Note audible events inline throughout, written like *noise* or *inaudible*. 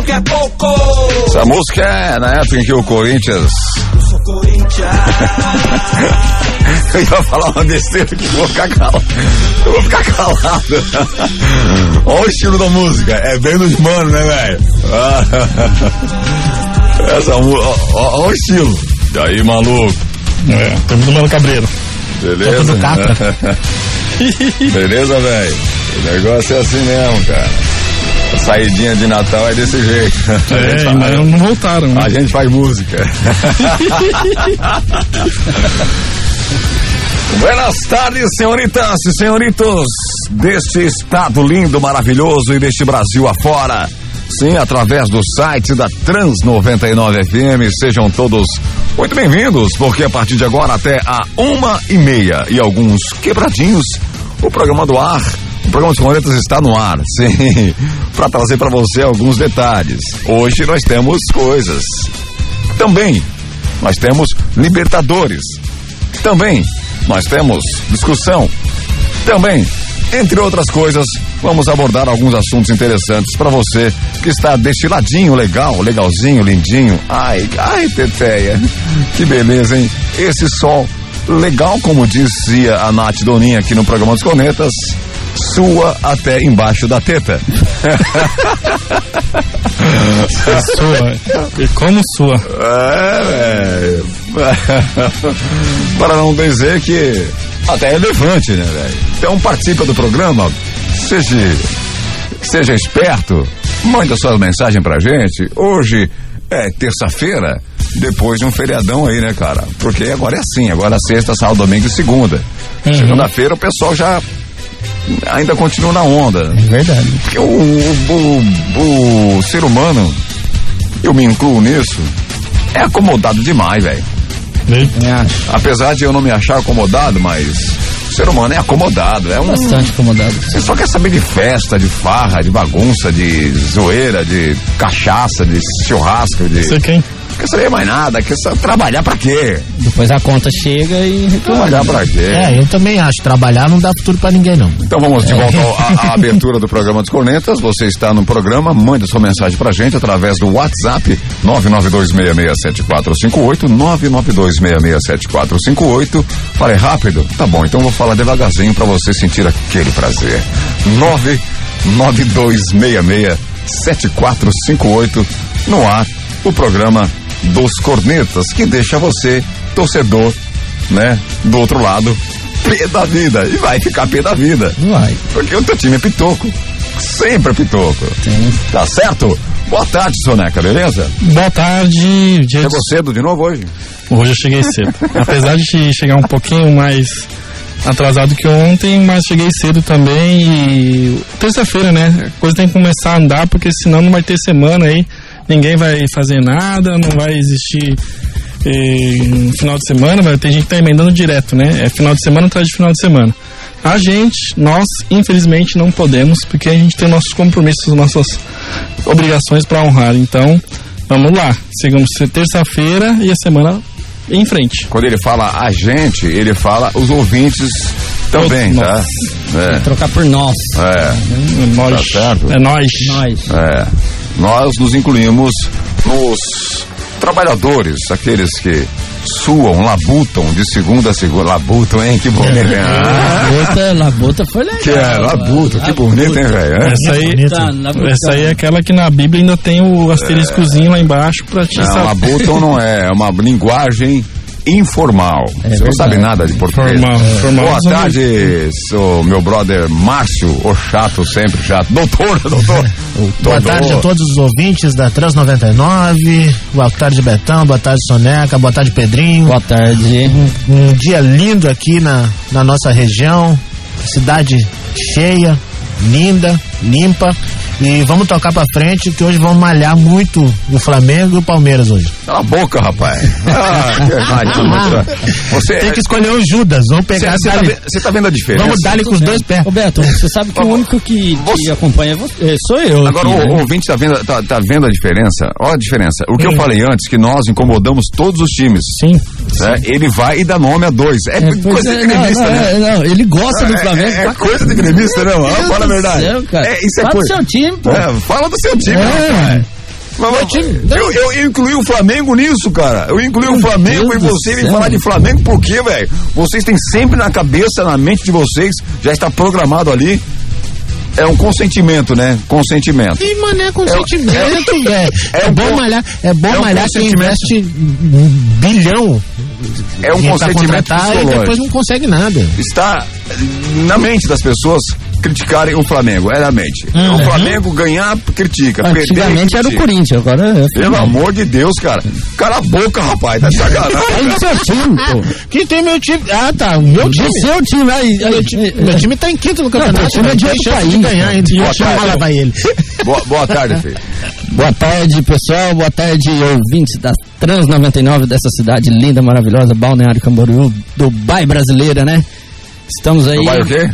acham que é pouco. Essa música é na época em que o Corinthians. Eu sou *laughs* Corinthians. Eu ia falar uma besteira que vou ficar calado. Eu vou ficar calado. *laughs* Olha o estilo da música. É bem dos manos, né, velho? *laughs* Essa música. Olha o estilo. E aí, maluco? É, temos do Mano Cabreiro. Beleza? Catra. Beleza, velho? O negócio é assim mesmo, cara. A saidinha de Natal é desse jeito. É, ainda *laughs* não voltaram. né? A gente faz música. *laughs* Buenas tardes, senhoritas e senhoritos deste estado lindo, maravilhoso e deste Brasil afora. Sim, através do site da Trans 99 FM, sejam todos muito bem-vindos, porque a partir de agora até a uma e meia e alguns quebradinhos, o programa do ar, o programa dos Cornetas está no ar, *laughs* sim, para trazer para você alguns detalhes. Hoje nós temos coisas. Também nós temos Libertadores. Também nós temos discussão. Também, entre outras coisas, vamos abordar alguns assuntos interessantes para você que está destiladinho, legal, legalzinho, lindinho. Ai, ai, Teteia, que beleza, hein? Esse sol legal, como dizia a Nath Doninha aqui no programa dos Cornetas, sua até embaixo da teta. Sua. E como sua. É, velho. Para não dizer que até é elefante, né, velho? Então participa do programa, seja, seja esperto, manda suas mensagens pra gente. Hoje é terça-feira, depois de um feriadão aí, né, cara? Porque agora é assim, agora sexta, sábado, domingo e segunda. Segunda-feira o pessoal já ainda continua na onda. Verdade. Porque o, o, o, o ser humano, eu me incluo nisso, é acomodado demais, velho. Acho. Apesar de eu não me achar acomodado, mas o ser humano é acomodado. É um. Bastante incomodado. Você só quer saber de festa, de farra, de bagunça, de zoeira, de cachaça, de churrasco, de. Você quem? Não quer saber mais nada, quer só trabalhar pra quê? Depois a conta chega e reclama. Trabalhar pra quê? É, eu também acho. Trabalhar não dá futuro pra ninguém, não. Então vamos de volta ao- à, abertura do programa dos Cornetas. Você está no programa, mande sua mensagem pra gente através do WhatsApp 992667458, 992667458. Falei rápido? Tá bom, então vou falar devagarzinho pra você sentir aquele prazer. 992667458 no ar, o programa dos Cornetas, que deixa você, torcedor, né, do outro lado, pé da vida. E vai ficar pé da vida. Vai. Porque o teu time é pitoco. Sempre é pitoco. Tá certo? Boa tarde, Soneca, beleza? Boa tarde. Dia Chegou cedo de novo hoje? Hoje eu cheguei cedo. *laughs* Apesar de chegar um pouquinho mais atrasado que ontem, mas cheguei cedo também e terça-feira, né? A coisa tem que começar a andar, porque senão não vai ter semana aí, ninguém vai fazer nada, não vai existir eh, final de semana, vai ter gente que tá emendando direto, né? É final de semana atrás de final de semana. A gente, nós, infelizmente, não podemos, porque a gente tem nossos compromissos, nossas obrigações para honrar. Então, vamos lá. Sigamos terça-feira e a semana em frente. Quando ele fala a gente, ele fala os ouvintes também, Todos tá? É. Trocar por nós. É, Nós, Tá certo. é nós. Nós. é. Nós nos incluímos nos trabalhadores, aqueles que suam, labutam de segunda a segunda. Labutam, hein? Que bonito, hein? *laughs* Labuta, Labuta foi legal. que é, labuta, que bonito, hein, velho? É? Essa aí, Tá, Labuta. essa aí é aquela que na Bíblia ainda tem o asteriscozinho lá embaixo pra te Não, saber. labutam não é, é uma linguagem informal. Você não sabe nada de português. Formal, formal. Boa tarde, sou meu brother Márcio, o chato, sempre chato. Doutor, *laughs* doutor. *laughs* Boa tarde a todos os ouvintes da Trans 99. Boa tarde, Betão. Boa tarde, Soneca. Boa tarde, Pedrinho. Boa tarde. Um dia lindo aqui na, na nossa região. Cidade cheia, linda, limpa. E vamos tocar pra frente que hoje vamos malhar muito o Flamengo e o Palmeiras hoje. Cala a boca, rapaz. Ah, que *laughs* você, Tem que escolher o Judas. Vamos você, pegar você, tá, ve- tá vendo a diferença? Vamos dar-lhe com os dois pés. Ô Beto, você sabe que o único que Você- te acompanha é você, sou eu. Agora aqui, o, né? o ouvinte tá vendo, tá, tá vendo a diferença? Olha a diferença. O que eu falei antes, que nós incomodamos todos os times. Sim. né? Ele vai e dá nome a dois. É, É, coisa é, de não, gremista, não, né? é, não, ele gosta do Flamengo. É, é pra coisa de gremista, não. Deus fala a verdade. céu, cara. É, isso é Fala do coisa. seu time, pô. É, fala do seu time, É. Meu eu, eu, eu incluí o Flamengo nisso, cara. Eu incluí o Flamengo Deus e do você vem falar de Flamengo por quê, velho? Vocês têm sempre na cabeça, na mente de vocês, já está programado ali. É um consentimento, né? Consentimento. Que mané com sentimento, velho. *laughs* é É, um bom malhar, é bom é um malhar quem consentimento. investe um bilhão É um pra consentimento contratar e depois não consegue nada. está na mente das pessoas criticarem o Flamengo. É na mente. Uhum. O Flamengo ganhar, critica. perder, Antigamente era o. Corinthians, agora é. Pelo amor de Deus, cara. Cala a boca, rapaz. Tá *laughs* sacanagem. Seu time, pô. Que tem meu time. Ah, tá. O meu time. O seu time, aí. Meu time, meu time tá em quinto no campeonato. teu time é de outro chance país, de ganhar ainda. Ele. *laughs* boa, boa tarde, *laughs* filho. Boa tarde, pessoal. Boa tarde, ouvintes da Trans 99 dessa cidade linda, maravilhosa, Balneário Camboriú, Dubai brasileira, né? Estamos aí. Dubai o quê?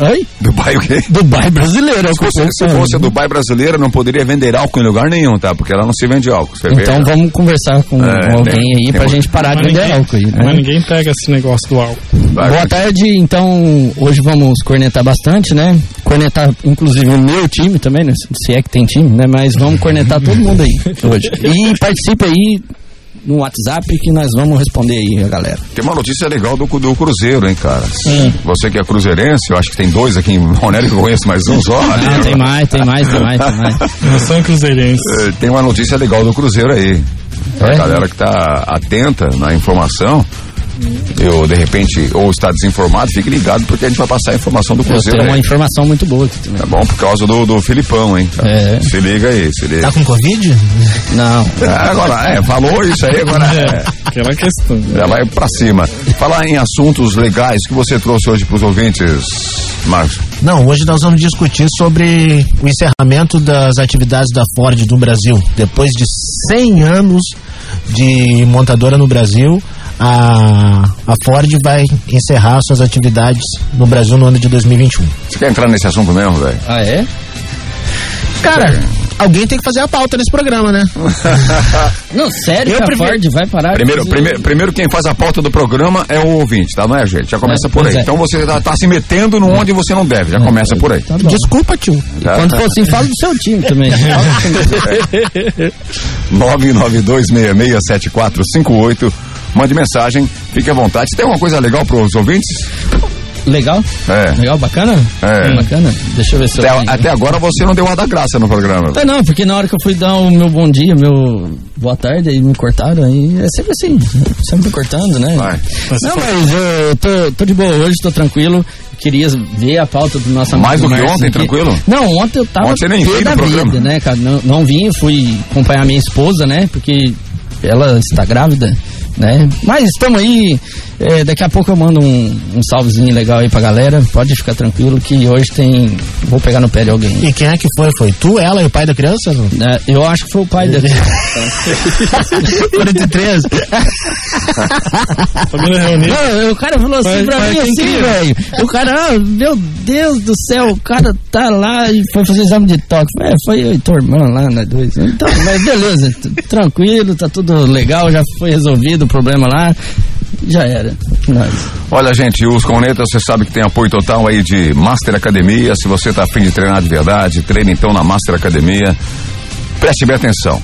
Oi? Dubai o quê? Dubai brasileira. Se fosse, se fosse a Dubai brasileira, não poderia vender álcool em lugar nenhum, tá? Porque ela não se vende álcool. Você vê, Então né? vamos conversar com, É, com alguém tem- aí tem pra gente parar de Mas vender ninguém, álcool aí, mas né? ninguém pega esse negócio do álcool. Vai, Boa vai. tarde, então hoje vamos cornetar bastante, né? Cornetar inclusive o meu time também, né? se é que tem time, né? Mas vamos cornetar todo mundo aí *laughs* hoje. E participe aí no WhatsApp que nós vamos responder aí a galera. Tem uma notícia legal do, do Cruzeiro, hein, cara? Você que é cruzeirense, eu acho que tem dois aqui em Ronélio que eu conheço mais um só. Ah, tem mais, tem mais, tem mais, tem mais. *laughs* Nação Cruzeirense. Eh, Tem uma notícia legal do Cruzeiro aí. A É? galera que tá atenta na informação, eu de repente, ou está desinformado, fique ligado porque a gente vai passar a informação do Cruzeiro. tenho uma aí. informação muito boa aqui também. É bom por causa do, do Filipão, hein? É. Se liga aí, se liga. Tá com Covid? Não. É, agora, é, falou isso aí, agora é, É, aquela questão. já vai pra cima. Falar em assuntos legais que você trouxe hoje pros ouvintes, Márcio. Não, hoje nós vamos discutir sobre o encerramento das atividades da Ford no Brasil. Depois de 100 anos de montadora no Brasil, a, a Ford vai encerrar suas atividades no Brasil no ano de 2021. Você quer entrar nesse assunto mesmo, velho? Ah, é? Cara, alguém tem que fazer a pauta nesse programa, né? *laughs* Não, sério, Eu prefiro- Ford vai parar Primeiro, fazer- primeiro, primeiro quem faz a pauta do programa é o ouvinte, tá? Não é a gente. Já começa É, por aí. é. Então você tá, tá se metendo no onde você não deve. Já começa por aí. Tá. Desculpa, tio. Tá? Quando for assim, fala do seu time também. Fala do seu time. 992667458. Mande mensagem, fique à vontade. Tem alguma coisa legal para os ouvintes? Legal? É. Legal, bacana? É. Bacana? Deixa eu ver se eu Até, tenho. até agora você não deu a da graça no programa. Tá, não, porque na hora que eu fui dar o meu bom dia, meu boa tarde, aí me cortaram, aí é sempre assim, sempre cortando, né? Vai. Não, mas eu tô, tô de boa hoje, tô tranquilo. Queria ver a pauta do nosso amigo Mais do que Márcio ontem, aqui. tranquilo? Não, ontem eu tava Ontem nem veio da vida, programa. né, cara? Não, não vim, fui acompanhar minha esposa, né? Porque ela está grávida, né? Mas estamos aí. É, daqui a pouco eu mando um, um salvezinho legal aí pra galera. Pode ficar tranquilo que hoje tem. Vou pegar no pé de alguém. E quem é que foi? Foi tu, ela e o pai da criança? né? Eu acho que foi o pai dele. 43. Família reunida. Não, o cara falou assim pra mim assim, velho. O cara, ah, meu Deus do céu, o cara tá lá e foi fazer exame de toque. É, foi eu e tua irmã lá, nós dois. Então, mas beleza, tranquilo, tá tudo legal, já foi resolvido o problema lá. Já era. Olha, gente, os Cornetas, você sabe que tem apoio total aí de Master Academia. Se você tá afim de treinar de verdade, treine então na Master Academia. Preste bem atenção.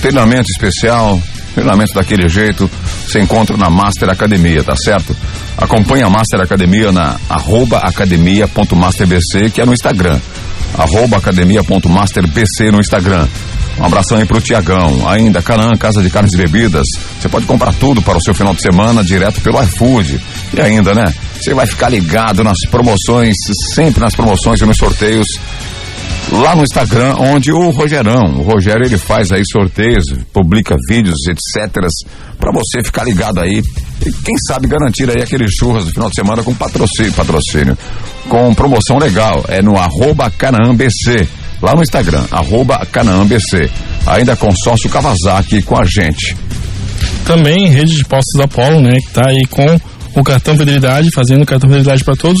Treinamento especial, treinamento daquele jeito, você encontra na Master Academia, tá certo? Acompanhe a Master Academia na arroba academia.masterbc, que é no Instagram. Arroba academia.masterbc no Instagram. Um abração aí pro Tiagão. Ainda, Canã, Casa de Carnes e Bebidas. Você pode comprar tudo para o seu final de semana direto pelo iFood. E ainda, né? Você vai ficar ligado nas promoções, sempre nas promoções e nos sorteios lá no Instagram, onde o Rogerão, o Rogério, ele faz aí sorteios, publica vídeos, etc. Pra você ficar ligado aí e quem sabe garantir aí aquele churras do final de semana com patrocínio, patrocínio com promoção legal. É no arroba CanaãBC, lá no Instagram, arroba CanaãBC. Ainda consórcio Kawasaki com a gente. Também rede de postos Apollo, né? Que tá aí com o cartão fidelidade, fazendo cartão fidelidade para todos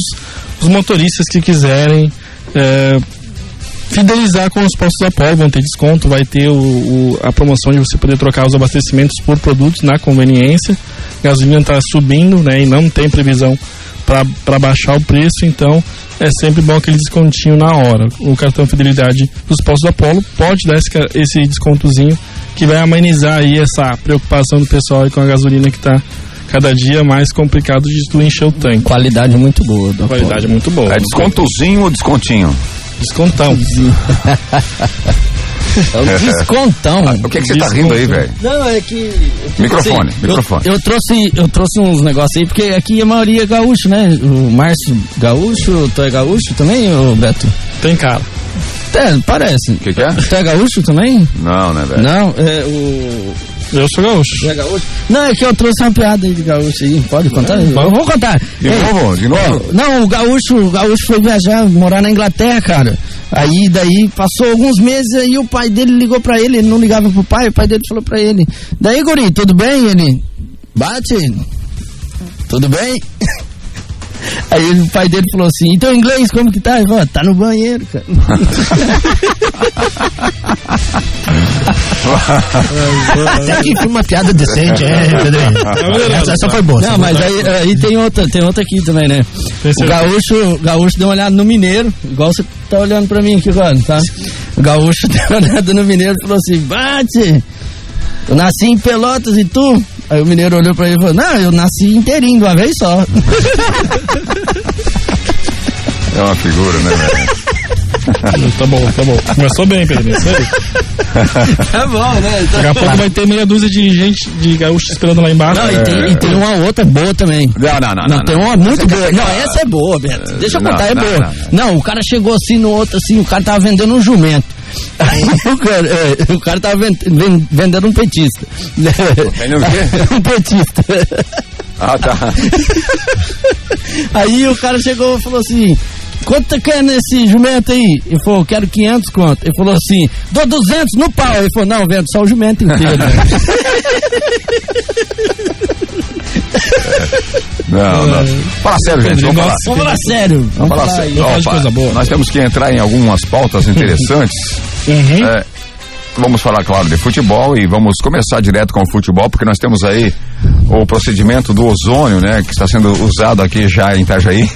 os motoristas que quiserem é, fidelizar com os postos Apollo, vão ter desconto, vai ter o, o- a promoção de você poder trocar os abastecimentos por produtos na conveniência. Gasolina está subindo, né? E não tem previsão para baixar o preço, então é sempre bom aquele descontinho na hora. O cartão Fidelidade dos postos da Polo pode dar esse, esse descontozinho que vai amenizar aí essa preocupação do pessoal aí com a gasolina que está cada dia mais complicado de tu encher o tanque. Qualidade muito boa. Da Qualidade muito boa. É descontozinho ou descontinho? Descontão. *laughs* É o *laughs* descontão. O que, é que você tá rindo aí, velho? Não, é que. Microfone, assim, microfone. Eu, eu trouxe, eu trouxe uns negócios aí, porque aqui a maioria é gaúcho, né? O Márcio gaúcho, tu é gaúcho também, ô Beto? Tem cara. É, parece. O que, que é? Tu é gaúcho também? Não, né, velho? Não, é o. Eu sou gaúcho. É gaúcho? Não, é que eu trouxe uma piada aí de gaúcho aí. Pode contar? Eu vou contar. De Ei, novo? De novo? Não, o gaúcho, o gaúcho foi viajar, morar na Inglaterra, cara. Aí daí passou alguns meses aí o pai dele ligou pra ele, ele não ligava pro pai, o pai dele falou pra ele: "Daí, guri, tudo bem?" Ele: "Bate. Tudo bem?" *laughs* Aí o pai dele falou assim: "Então inglês como que tá?" Ele falou: "Tá no banheiro, cara." Até *laughs* que foi uma piada decente, é, Pedrinho. Essa, essa foi boa. Não, mas aí, aí tem outra, tem outra aqui também, né? O gaúcho, o gaúcho deu uma olhada no mineiro, igual você tá olhando pra mim aqui agora, tá? O *laughs* gaúcho deu uma olhada no mineiro e falou assim: bate! Eu nasci em Pelotas e tu? Aí o mineiro olhou pra ele e falou: Não, eu nasci inteirinho de uma vez só. *laughs* É uma figura, né, velho? *laughs* *laughs* Tá bom, tá bom. Começou bem, Pedrinho. Isso aí. *laughs* tá bom, né? Daqui a pouco vai ter meia dúzia de gente de gaúcho esperando lá embaixo. Não, e tem, e tem uma outra boa também. Não, não, não. Não, tem uma muito boa. Não, essa é boa, Beto. Deixa eu Não, contar, é não, boa. não, Não, o cara chegou assim no outro, assim, o cara tava vendendo um jumento. Aí *laughs* o cara, é, o cara tava ven- ven- vendendo um petista. Vendendo o quê? um petista. Ah, tá. Aí o cara chegou e falou assim: Quanto você quer nesse jumento aí? Ele falou: Quero 500 conto. Ele falou assim: Dou 200 no pau. Ele falou: Não, vendo só o jumento inteiro. *laughs* Não, não. Fala sério, gente. Vamos falar. Vamos falar sério. Vamos falar sério. Opa. Nós temos que entrar em algumas pautas interessantes. Uhum. É, vamos falar, claro, de futebol e vamos começar direto com o futebol, porque nós temos aí o procedimento do ozônio, né, que está sendo usado aqui já em Itajaí.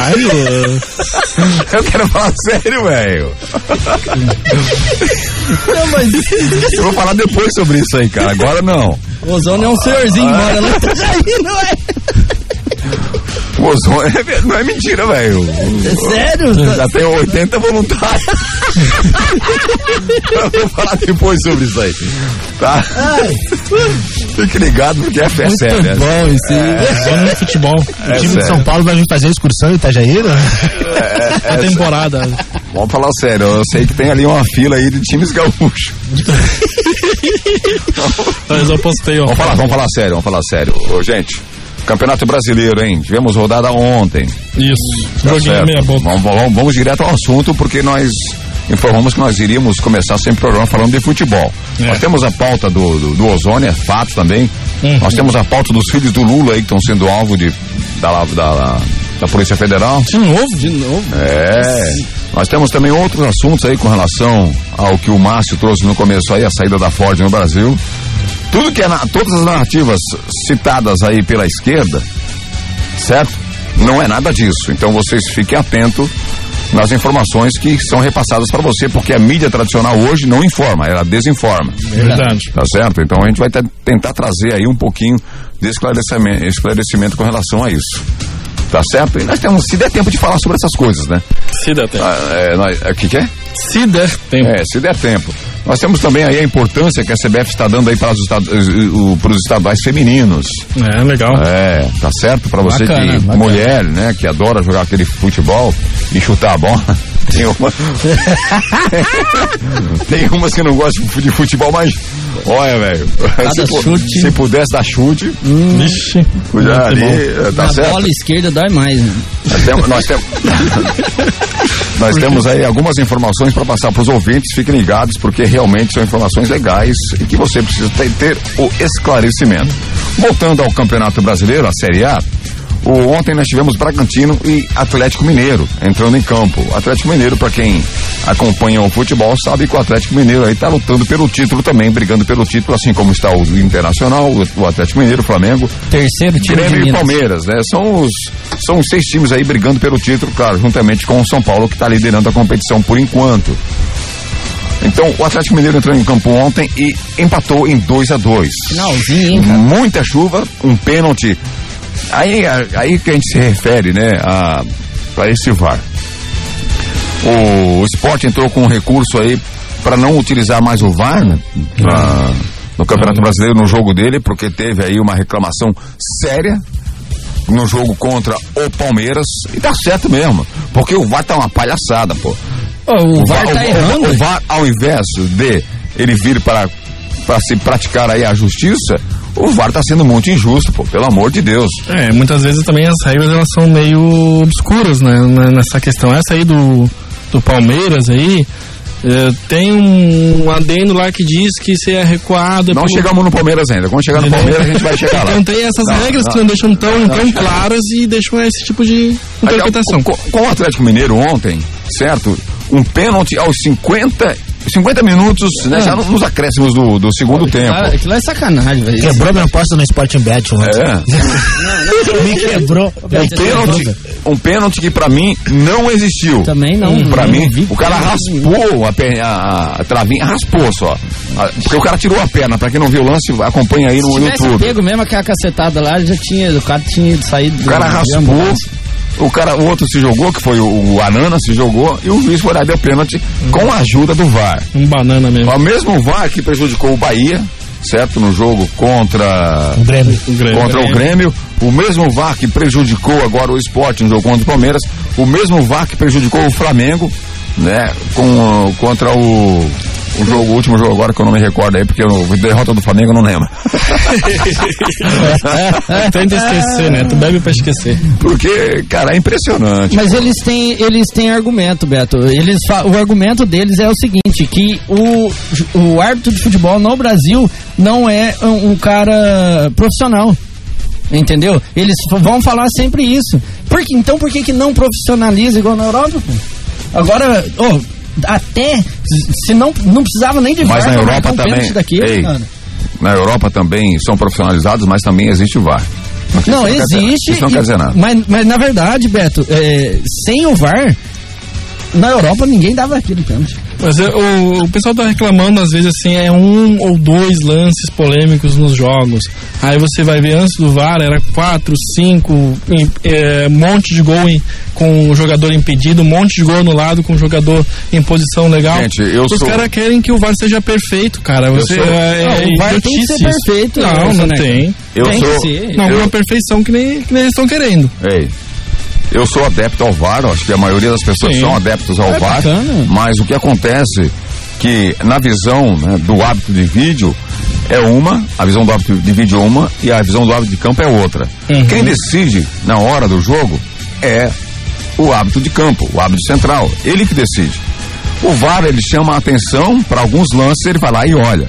Ai, *laughs* Eu quero falar sério, velho. Não, mas Eu vou falar depois sobre isso aí, cara. Agora não. o Ozônio é um senhorzinho, mora lá em Itajaí, não é? O ozônio *laughs* é- não é mentira, velho. É sério? Já tem 80 voluntários. *laughs* Eu vou falar depois sobre isso aí. Tá? Fique ligado, porque é fé Muito séria. bom isso aí. Só no futebol. É O time de sério. São Paulo vai vir fazer excursão em Itajaí, né? A temporada. Vamos falar sério, eu sei que tem ali uma fila aí de times gaúchos. *laughs* Mas eu postei, ó. Vamos falar, vamos falar sério, vamos falar sério. Ô, gente, Campeonato Brasileiro, hein? Tivemos rodada ontem. Isso. Tá Joguinho meia boca. Vamos, vamos, vamos direto ao assunto, porque nós informamos que nós iríamos começar sempre o programa falando de futebol. É. Nós temos a pauta do, do, do ozônio, é fato também. Uhum. Nós temos a pauta dos filhos do Lula aí que estão sendo alvo de, da, da, da Polícia Federal. De novo? De novo. É. Nós temos também outros assuntos aí com relação ao que o Márcio trouxe no começo aí, a saída da Ford no Brasil. Tudo que é na, todas as narrativas citadas aí pela esquerda, certo? Não é nada disso. Então vocês fiquem atentos nas informações que são repassadas para você, porque a mídia tradicional hoje não informa, ela desinforma. Verdade. Tá certo? Então a gente vai te- tentar trazer aí um pouquinho de esclarecimento, esclarecimento com relação a isso. Tá certo? E nós temos, se der tempo de falar sobre essas coisas, né? Se der tempo. Ah, é, é, O que, que é? Se der tempo. É, se der tempo. Nós temos também aí a importância que a CBF está dando aí para os, estad- o- para os estaduais femininos. É, legal. É, tá certo? Para você Bacana, que, bacana. mulher, né, que adora jogar aquele futebol e chutar a bola. *laughs* Tem, uma... *laughs* Tem umas que não gostam de futebol, mas. Olha, velho. Se, se pudesse dar chute, Vixe. já muito ali, bom. tá Na certo? bola esquerda dói mais. Né? Nós temos, nós temos *laughs* aí algumas informações para passar para os ouvintes. Fiquem ligados, porque realmente são informações legais e que você precisa ter, ter o esclarecimento. Voltando ao Campeonato Brasileiro, a Série A, O, ontem nós tivemos Bragantino e Atlético Mineiro entrando em campo. Atlético Mineiro, para quem acompanha o futebol, sabe que o Atlético Mineiro aí tá lutando pelo título também, brigando pelo título, assim como está o Internacional, o, Atlético Mineiro, o Flamengo. Terceiro time Grêmio e. Palmeiras, né? São os, são os seis times aí brigando pelo título, claro, juntamente com o São Paulo, que está liderando a competição por enquanto. Então, o Atlético Mineiro entrou em campo ontem e empatou em 2 a 2 Finalzinho, hein, cara? Muita chuva, um pênalti. Aí, aí que a gente se refere, né, a, a esse VAR. O, o Sport entrou com um recurso aí para não utilizar mais o VAR, né, pra- no Campeonato Brasileiro, no jogo dele, porque teve aí uma reclamação séria no jogo contra o Palmeiras. E tá certo mesmo, porque o VAR tá uma palhaçada, pô. Ô, o VAR tá o- errando. O, VAR, ao invés de ele vir para, para se praticar aí a justiça, o VAR tá sendo muito injusto, pô, pelo amor de Deus. É, muitas vezes também as regras elas são meio obscuras, né, nessa questão. Essa aí do, do Palmeiras aí, é, tem um adendo lá que diz que se é recuado... é Não pelo- chegamos no Palmeiras ainda. Quando chegar no Palmeiras, a gente vai chegar *laughs* lá. Então tem essas Não, regras não. que não deixam tão, tão claras e deixam esse tipo de interpretação. Com, com o Atlético Mineiro ontem, certo? Um pênalti aos 50, 50 minutos, né? Já no- nos acréscimos do, do segundo tempo. Cara, aquilo é sacanagem, velho. Quebrou minha aposta no Sporting Bet ontem. É. *laughs* Me quebrou. Um pênalti, um pênalti que pra mim não existiu. Também não. Pra não mim, vi o cara raspou a, perna, a, a travinha, raspou só. A- Porque o cara tirou a perna. Pra quem não viu o lance, acompanha aí no Se tivesse YouTube. pego mesmo aquela cacetada lá, já tinha, o cara tinha saído. O cara raspou, ambulância. O cara, o outro se jogou, que foi o, o Anana, se jogou, e o juiz foi lá e deu pênalti com a ajuda do VAR. Um banana mesmo. O mesmo VAR que prejudicou o Bahia, certo? No jogo contra O Grêmio. O Grêmio. contra o Grêmio, o mesmo VAR que prejudicou agora o esporte no jogo contra o Palmeiras, o mesmo VAR que prejudicou o Flamengo, né? Com, contra o, o jogo, o último jogo agora que eu não me recordo aí, porque a derrota do Flamengo eu não lembro. *laughs* Tenta esquecer, né? Tu bebe pra esquecer. Porque, cara, é impressionante. Mas eles têm, eles têm argumento, Beto. Eles o argumento deles é o seguinte, que o, o árbitro de futebol no Brasil não é um, um cara profissional. Entendeu? Eles vão falar sempre isso. Por que- então por que, que não profissionaliza igual na Europa? Agora, ô, até se não, não precisava nem de Mas VAR na Europa também. Ei, na Europa também são profissionalizados, mas também existe o VAR. Não, quer dizer- existe. Não quer dizer nada. Mas, mas na verdade, Beto, é, sem o VAR, na Europa ninguém dava aquilo pênalti. Mas é, o, o pessoal tá reclamando, às vezes, assim, é um ou dois lances polêmicos nos jogos. Aí você vai ver antes do VAR, era quatro, cinco, é, monte de gol em- com o jogador impedido, um monte de gol anulado com o jogador em posição legal. Gente, eu Os sou- caras querem que o VAR seja perfeito, cara. Você, sou- é, Não, é o VAR tem que ser perfeito, Não, né, não Neca? tem. Eu Tem sou. que ser. Não, eu- uma perfeição que nem, que nem eles estão querendo. Ei, eu sou adepto ao VAR, acho que a maioria das pessoas Sim. são adeptos ao É VAR, bacana. mas o que acontece que na visão né, do hábito de vídeo é uma, a visão do hábito de vídeo é uma e a visão do hábito de campo é outra. Uhum. Quem decide na hora do jogo é o hábito de campo, o hábito central, ele que decide. O VAR ele chama a atenção para alguns lances, ele vai lá e olha.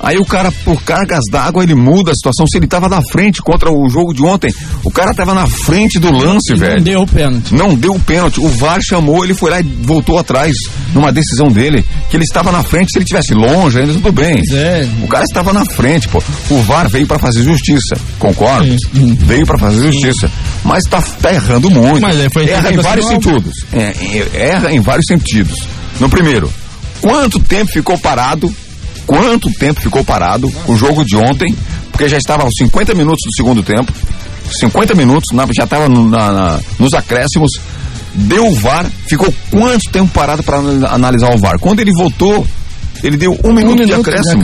Aí o cara, por cargas d'água, ele muda a situação. Se ele estava na frente contra o jogo de ontem, o cara estava na frente do lance, Não velho. deu o pênalti. Não deu o pênalti. O VAR chamou, ele foi lá e voltou atrás numa decisão dele, que ele estava na frente. Se ele tivesse longe, ainda tudo bem. É. O cara estava na frente, pô. O VAR veio para fazer justiça, concordo? Veio para fazer justiça, mas tá, tá errando muito. Mas aí foi erra em vários nova. sentidos. É, é, erra em vários sentidos. No primeiro, quanto tempo ficou parado? Quanto tempo ficou parado o jogo de ontem? Porque já estava aos 50 minutos do segundo tempo. 50 minutos, na- já estava no- na- na- nos acréscimos. Deu o VAR, ficou quanto tempo parado para analisar o VAR? Quando ele voltou, ele deu um minuto, de acréscimo.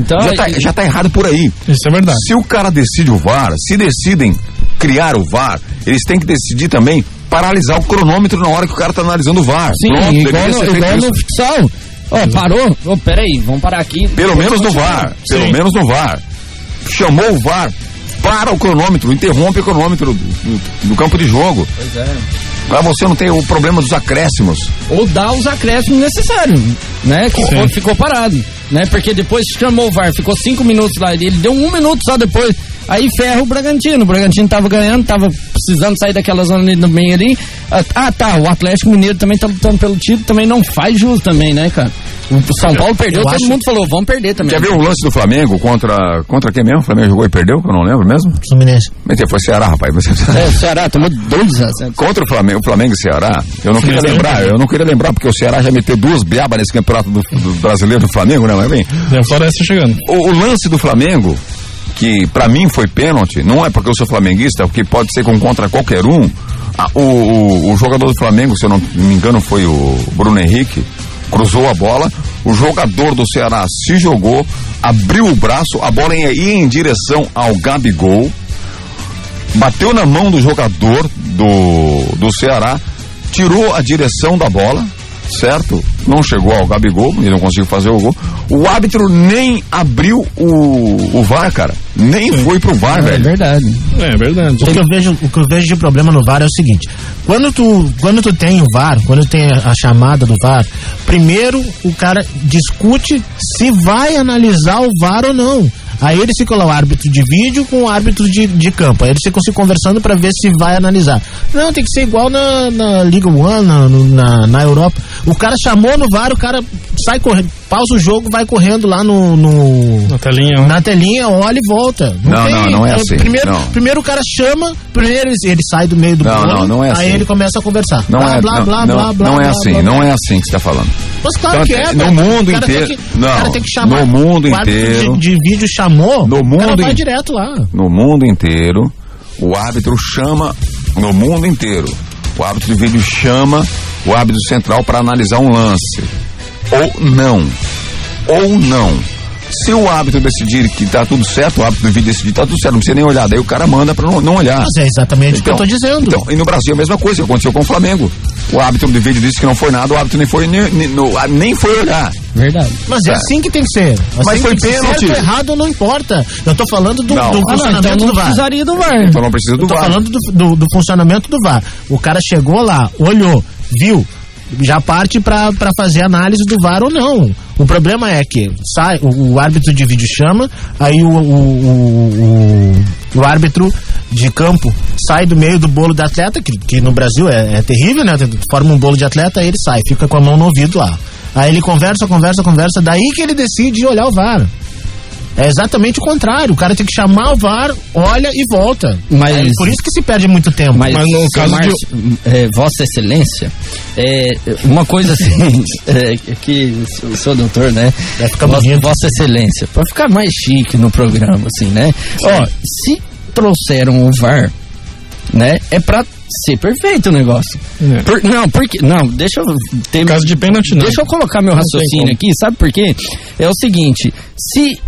Então, Já tá, e- já tá errado por aí. Isso é verdade. Se o cara decide o VAR, se decidem criar o VAR, eles têm que decidir também paralisar o cronômetro na hora que o cara tá analisando o VAR. sim, Pronto, igual, no, igual no futsal. Ó, parou? Ô, peraí, vamos parar aqui. Pelo menos no VAR. Pelo Sim. menos no VAR. Chamou o VAR, para o cronômetro, interrompe o cronômetro do, do- campo de jogo. Pois é. Pra você não ter o problema dos acréscimos. Ou dá os acréscimos necessários, né? Que ficou, ficou parado, né? Porque depois chamou o VAR, ficou cinco minutos lá, ele deu um minuto só depois. Aí ferra o Bragantino. O Bragantino tava ganhando, tava precisando sair daquela zona ali no meio ali. Ah, Ah, tá, o Atlético Mineiro também tá lutando pelo título, também não faz jus também, né, cara? O São Paulo perdeu, eu todo acho- mundo falou, vamos perder também. Quer ver o lance do Flamengo contra. Contra quem mesmo? O Flamengo jogou e perdeu, que eu não lembro mesmo? Fluminense. Foi Ceará, rapaz. Você... *laughs* É, o Ceará tomou 12 a 0. Contra o Flamengo, o Flamengo e Ceará, eu não queria lembrar, eu não queria lembrar, porque o Ceará já meteu duas beabas nesse campeonato do, do brasileiro do Flamengo, né? Mas bem, Deu fora essa chegando. o, o lance do Flamengo, que pra mim foi pênalti, não é porque eu sou flamenguista, porque pode ser com contra qualquer um. Ah, o, o, o jogador do Flamengo, se eu não me engano, foi o Bruno Henrique, cruzou a bola, o jogador do Ceará se jogou, abriu o braço, a bola ia ia em direção ao Gabigol, bateu na mão do jogador do, do Ceará, tirou a direção da bola, certo? Não chegou ao Gabigol, ele não conseguiu fazer o gol. O árbitro nem abriu o, o VAR, cara. Nem foi pro VAR, É velho. verdade. É verdade. O que, eu vejo, o que eu vejo de problema no VAR é o seguinte: quando tu, quando tu tem o VAR, quando tem a chamada do VAR, primeiro o cara discute se vai analisar o VAR ou não. Aí eles ficam lá, o árbitro de vídeo com o árbitro de, de campo. Aí eles ficam se conversando pra ver se vai analisar. Não, tem que ser igual na, na Liga One, na, na, na Europa. O cara chamou no VAR, o cara sai correndo, pausa o jogo, vai correndo lá no- no, Na telinha, ó. na telinha, olha e volta. Não, não, não é assim, Primeiro, não. primeiro o cara chama, primeiro ele, ele sai do meio do Não, bolo, não, não é assim. aí ele começa a conversar. Não blá, é, blá, não, blá, não, blá, blá, não é blá, assim, blá, não é assim que você está falando. Mas claro Então, que é, no velho. mundo O cara tem inteiro- que- não, o cara tem que chamar. no mundo o árbitro inteiro- De, de vídeo chamou, No o cara mundo vai in- direto lá. No mundo inteiro, o árbitro chama, no mundo inteiro, o árbitro de vídeo chama o árbitro central para analisar um lance. Ou não. Ou não. Se o árbitro decidir que tá tudo certo, o árbitro de vídeo decidir que tá tudo certo, não precisa nem olhar, daí o cara manda para não, não olhar. Mas é exatamente o que eu tô dizendo. Então, e no Brasil a mesma coisa, aconteceu com o Flamengo. O árbitro de vídeo disse que não foi nada, o árbitro nem foi, nem, nem, ah, nem foi olhar. Verdade. Mas é É. assim que tem que ser. Assim Mas foi pênalti. Certo errado não importa. Eu tô falando do, Não. do Ah, não, funcionamento então não do VAR. precisaria do VAR. Então não precisa do Eu tô VAR. falando do, do- do funcionamento do VAR. O cara chegou lá, olhou, viu, já parte pra fazer análise do VAR ou não. O problema é que sai, o, o árbitro de vídeo chama, aí o, o, o, o- árbitro de campo sai do meio do bolo do atleta, que, que no Brasil é, é terrível, né? Forma um bolo de atleta, aí ele sai, fica com a mão no ouvido lá. Aí ele conversa, conversa, conversa, daí que ele decide olhar o VAR. É exatamente o contrário. O cara tem que chamar o VAR, olha e volta. Mas- É por isso que se perde muito tempo. Mas, Mas no seu caso de- é, Vossa Excelência, é, uma coisa assim, *laughs* é, que sou, sou doutor, né? Vai ficar Vossa, bonito. Vossa Excelência, pra ficar mais chique no programa, assim, né? Ó, se trouxeram o VAR, né? É pra ser perfeito o negócio. É. Por- não, porque. Não, deixa eu. Ter, caso de pênalti, não. Deixa eu colocar meu raciocínio aqui, sabe por quê? É o seguinte: se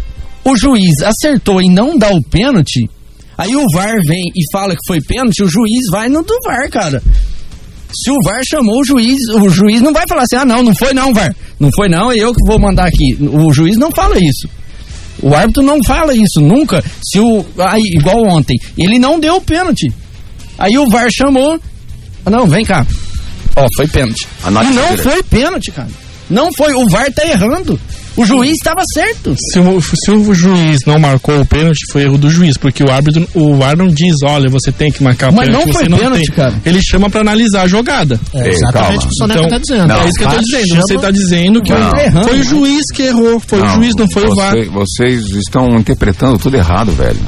o juiz acertou e não dá o pênalti, aí o VAR vem e fala que foi pênalti, o juiz vai no do VAR, cara. Se o VAR chamou o juiz, o juiz não vai falar assim: ah, não, não foi não, VAR. Não foi não, é eu que vou mandar aqui. O juiz não fala isso. O árbitro não fala isso nunca. Se o. Aí, igual ontem, ele não deu o pênalti. Aí o VAR chamou. Ah, Não, vem cá. Ó, foi pênalti. Não foi pênalti, cara. Não foi. O VAR tá errando. O juiz estava certo. Se o, se o juiz não marcou o pênalti, foi erro do juiz, porque o árbitro, o VAR não diz, olha, você tem que marcar o Mas pênalti, não foi você não pênalti, tem. cara. Ele chama pra analisar a jogada. É Ei, exatamente calma. o que o Soneca Então, tá dizendo. não, é isso que eu tô dizendo. chama- Você tá dizendo que Não. Tá foi o juiz que errou, foi o juiz, não foi o VAR. você- Vocês estão interpretando tudo errado, velho.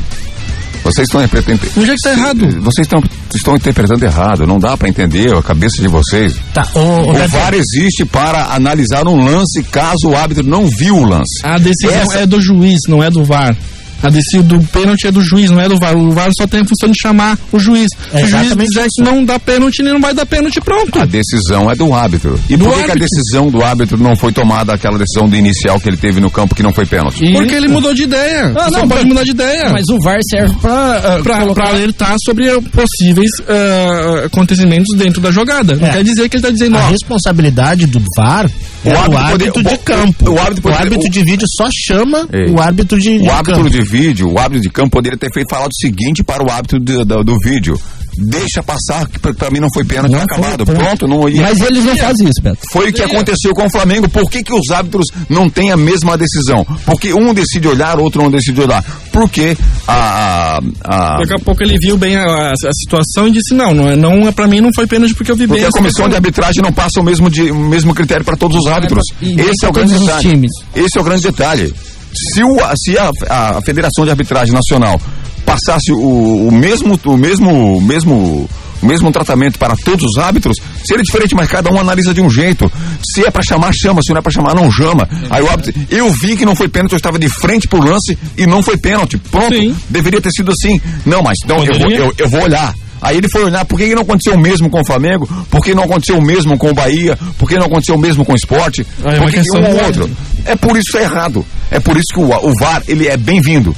Vocês estão interpretando. Onde é que tá errado? Vocês estão, estão interpretando errado. Não dá pra entender a cabeça de vocês. Tá, ô, O Beto, VAR existe para analisar um lance caso o árbitro não viu o lance. A decisão Essa- é do juiz, não é do VAR. A decisão do pênalti é do juiz, não é do VAR. O VAR só tem a função de chamar o juiz. É Se o juiz exatamente dizer isso. que não dá pênalti, ele não vai dar pênalti, pronto. A decisão é do árbitro. E Do por que, que a árbitro. decisão do árbitro não foi tomada aquela decisão do inicial que ele teve no campo que não foi pênalti? Porque ele mudou de ideia. Ah, Você não, não pode mas- mudar de ideia. Mas o VAR serve pra. ah, Pra, colocar- pra alertar sobre uh, possíveis uh, acontecimentos dentro da jogada. Não É. quer dizer que ele tá dizendo, a ó, responsabilidade do VAR é O do árbitro árbitro poder- de o- campo. o árbitro poder- o- de vídeo só chama Ei. o árbitro de, de O árbitro campo. de vídeo, o árbitro de campo poderia ter feito falar o seguinte para o árbitro do, do vídeo. Deixa passar, que pra, pra mim não foi pênalti, Não tá foi, acabado. pronto. Pronto, não ia. Mas eles não fazem isso, Beto. Foi o que aconteceu com o Flamengo. Por que, que os árbitros não têm a mesma decisão? Porque um decide olhar, outro não decide olhar. Porque a. a, a Daqui a pouco ele viu bem a, a- a situação e disse: Não, não, é, não é- pra mim não foi pênalti porque eu vi porque bem. a comissão de arbitragem não passa o mesmo, de, o mesmo critério para todos os árbitros. E Esse é o grande detalhe. times. Esse é o grande detalhe. Se, o, se a, a Federação de Arbitragem Nacional passasse o, o mesmo, o mesmo, mesmo, o mesmo tratamento para todos os árbitros, seria diferente, mas cada um analisa de um jeito. Se é para chamar, chama. Se não é para chamar, não chama. Aí o árbitro, eu vi que não foi pênalti, eu estava de frente pro lance e não foi pênalti. Pronto. Sim. Deveria ter sido assim. Não, mas então eu vou, eu, eu vou olhar. Aí ele foi olhar por que não aconteceu o mesmo com o Flamengo, por que não aconteceu o mesmo com o Bahia, por que não aconteceu o mesmo com o esporte, Ah, é por que um ou outro. É por isso que é errado. É por isso que o, o VAR ele é bem-vindo,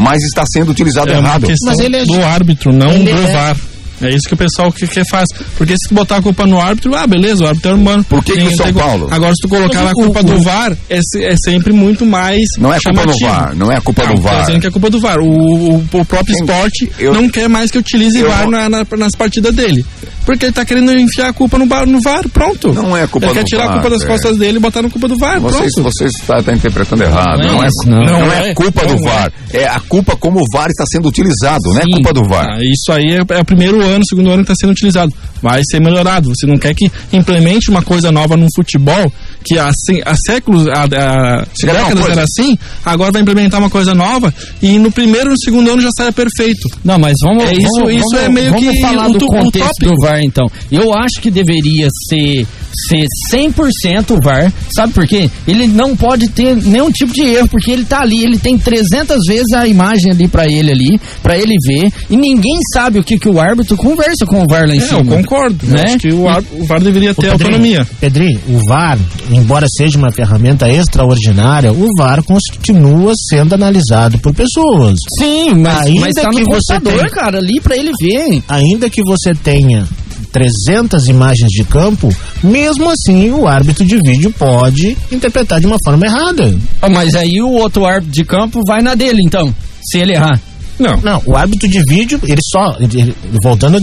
mas está sendo utilizado É uma errado. questão Mas ele é- do árbitro, não ele do é- VAR. É isso que o pessoal que, que faz. Porque se tu botar a culpa no árbitro, ah, beleza, o árbitro é humano. Por que que o São tem- Paulo? Agora, se tu colocar Mas a culpa o- do VAR, é, é sempre muito mais. Não é culpa do. VAR, não é culpa Não, do tô VAR. dizendo que é culpa do VAR. O, o, o próprio Quem- esporte eu- não quer mais que utilize eu VAR na, na- nas partidas dele. Porque ele tá querendo enfiar a culpa no, bar, no VAR, pronto. Não é culpa Ele quer do tirar a VAR, culpa das velho. costas dele e botar na culpa do VAR, Vocês, pronto. vocês está tá interpretando errado. Não é Não, é, isso, não. não Não é é, culpa do é. VAR. É a culpa como o VAR está sendo utilizado, não é Sim. culpa do VAR. Ah, isso aí é, é o primeiro ano, segundo ano que está sendo utilizado. Vai ser melhorado. Você não quer que implemente uma coisa nova no futebol, que há, há séculos, há, há décadas era assim, agora vai implementar uma coisa nova e no primeiro e no segundo ano já saia perfeito. Não, mas vamos. É isso- vamos, isso vamos- é meio vamos que falar o do contexto tópico. do VAR, então. Eu acho que deveria ser, ser 100% o VAR. Sabe por quê? Ele não pode ter nenhum tipo de erro, porque ele tá ali, ele tem 300 vezes a imagem ali pra ele ali, pra ele ver, e ninguém sabe o que, que o árbitro conversa com o VAR lá em É, cima. eu concordo. Eu Né? Acho que o, ar- o VAR deveria Ô, ter Pedrinho, autonomia. Pedrinho, o VAR, embora seja uma ferramenta extraordinária, o VAR continua sendo analisado por pessoas. Sim, mas, Ainda mas tá que no você computador, tem- cara, ali pra ele ver. Ainda que você tenha 300 imagens de campo, mesmo assim o árbitro de vídeo pode interpretar de uma forma errada. Ah, Mas aí o outro árbitro de campo vai na dele, então, se ele errar. Não. Não, o árbitro de vídeo, ele só. ele- ele- voltando,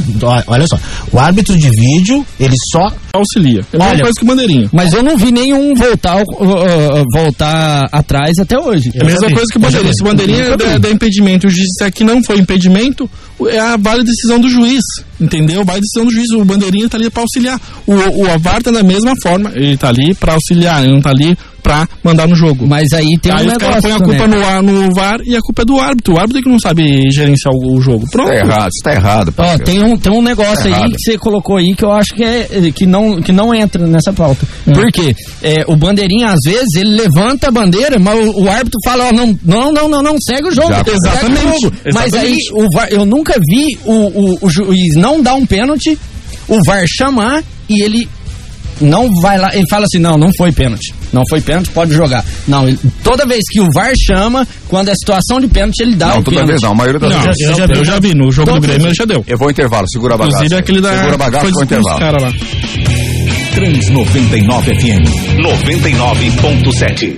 olha só. O árbitro de vídeo, ele só. Auxilia. É a mesma Olha- coisa que bandeirinha. Mas eu não vi nenhum voltar, uh, uh, voltar atrás até hoje. É a mesma coisa que bandeirinha. Se o bandeirinha der, der impedimento e o juiz disser que não foi impedimento, é a vale decisão do juiz. Entendeu? Vale decisão do juiz. O bandeirinha tá ali pra auxiliar. O, o AVAR tá da mesma forma. Ele tá ali pra auxiliar, ele não tá ali pra mandar no jogo. Mas aí tem Aí um os caras põem a culpa no, ar- no VAR e a culpa é do árbitro. O árbitro é que não sabe gerenciar o, o jogo. Pronto. Está errado, está errado. Ó, tem um, tem um negócio Tá aí errado. que você colocou aí que eu acho que, é, que, não, que não entra nessa pauta. Por quê? É, o bandeirinha, às vezes, ele levanta a bandeira, mas o, o árbitro fala, ó, não, não, não, não, não, segue o jogo. Já- segue Exatamente, o jogo. Mas aí, exatamente. o VAR, eu nunca vi o, o, o juiz não dar um pênalti, o VAR chamar e ele não vai lá, ele fala assim, não, não foi pênalti. Não foi pênalti, pode jogar. Não, ele- toda vez que o VAR chama, quando é situação de pênalti, ele dá Não, o toda pênalti. vez não, a maioria das Não, vezes. eu, já, eu já vi. No jogo do. Grêmio ele já deu. Eu vou ao intervalo, segura a bagaça. Inclusive aquele da. Segura a bagaça, foi vou intervalo. cara lá. Trans 99 FM 99.7.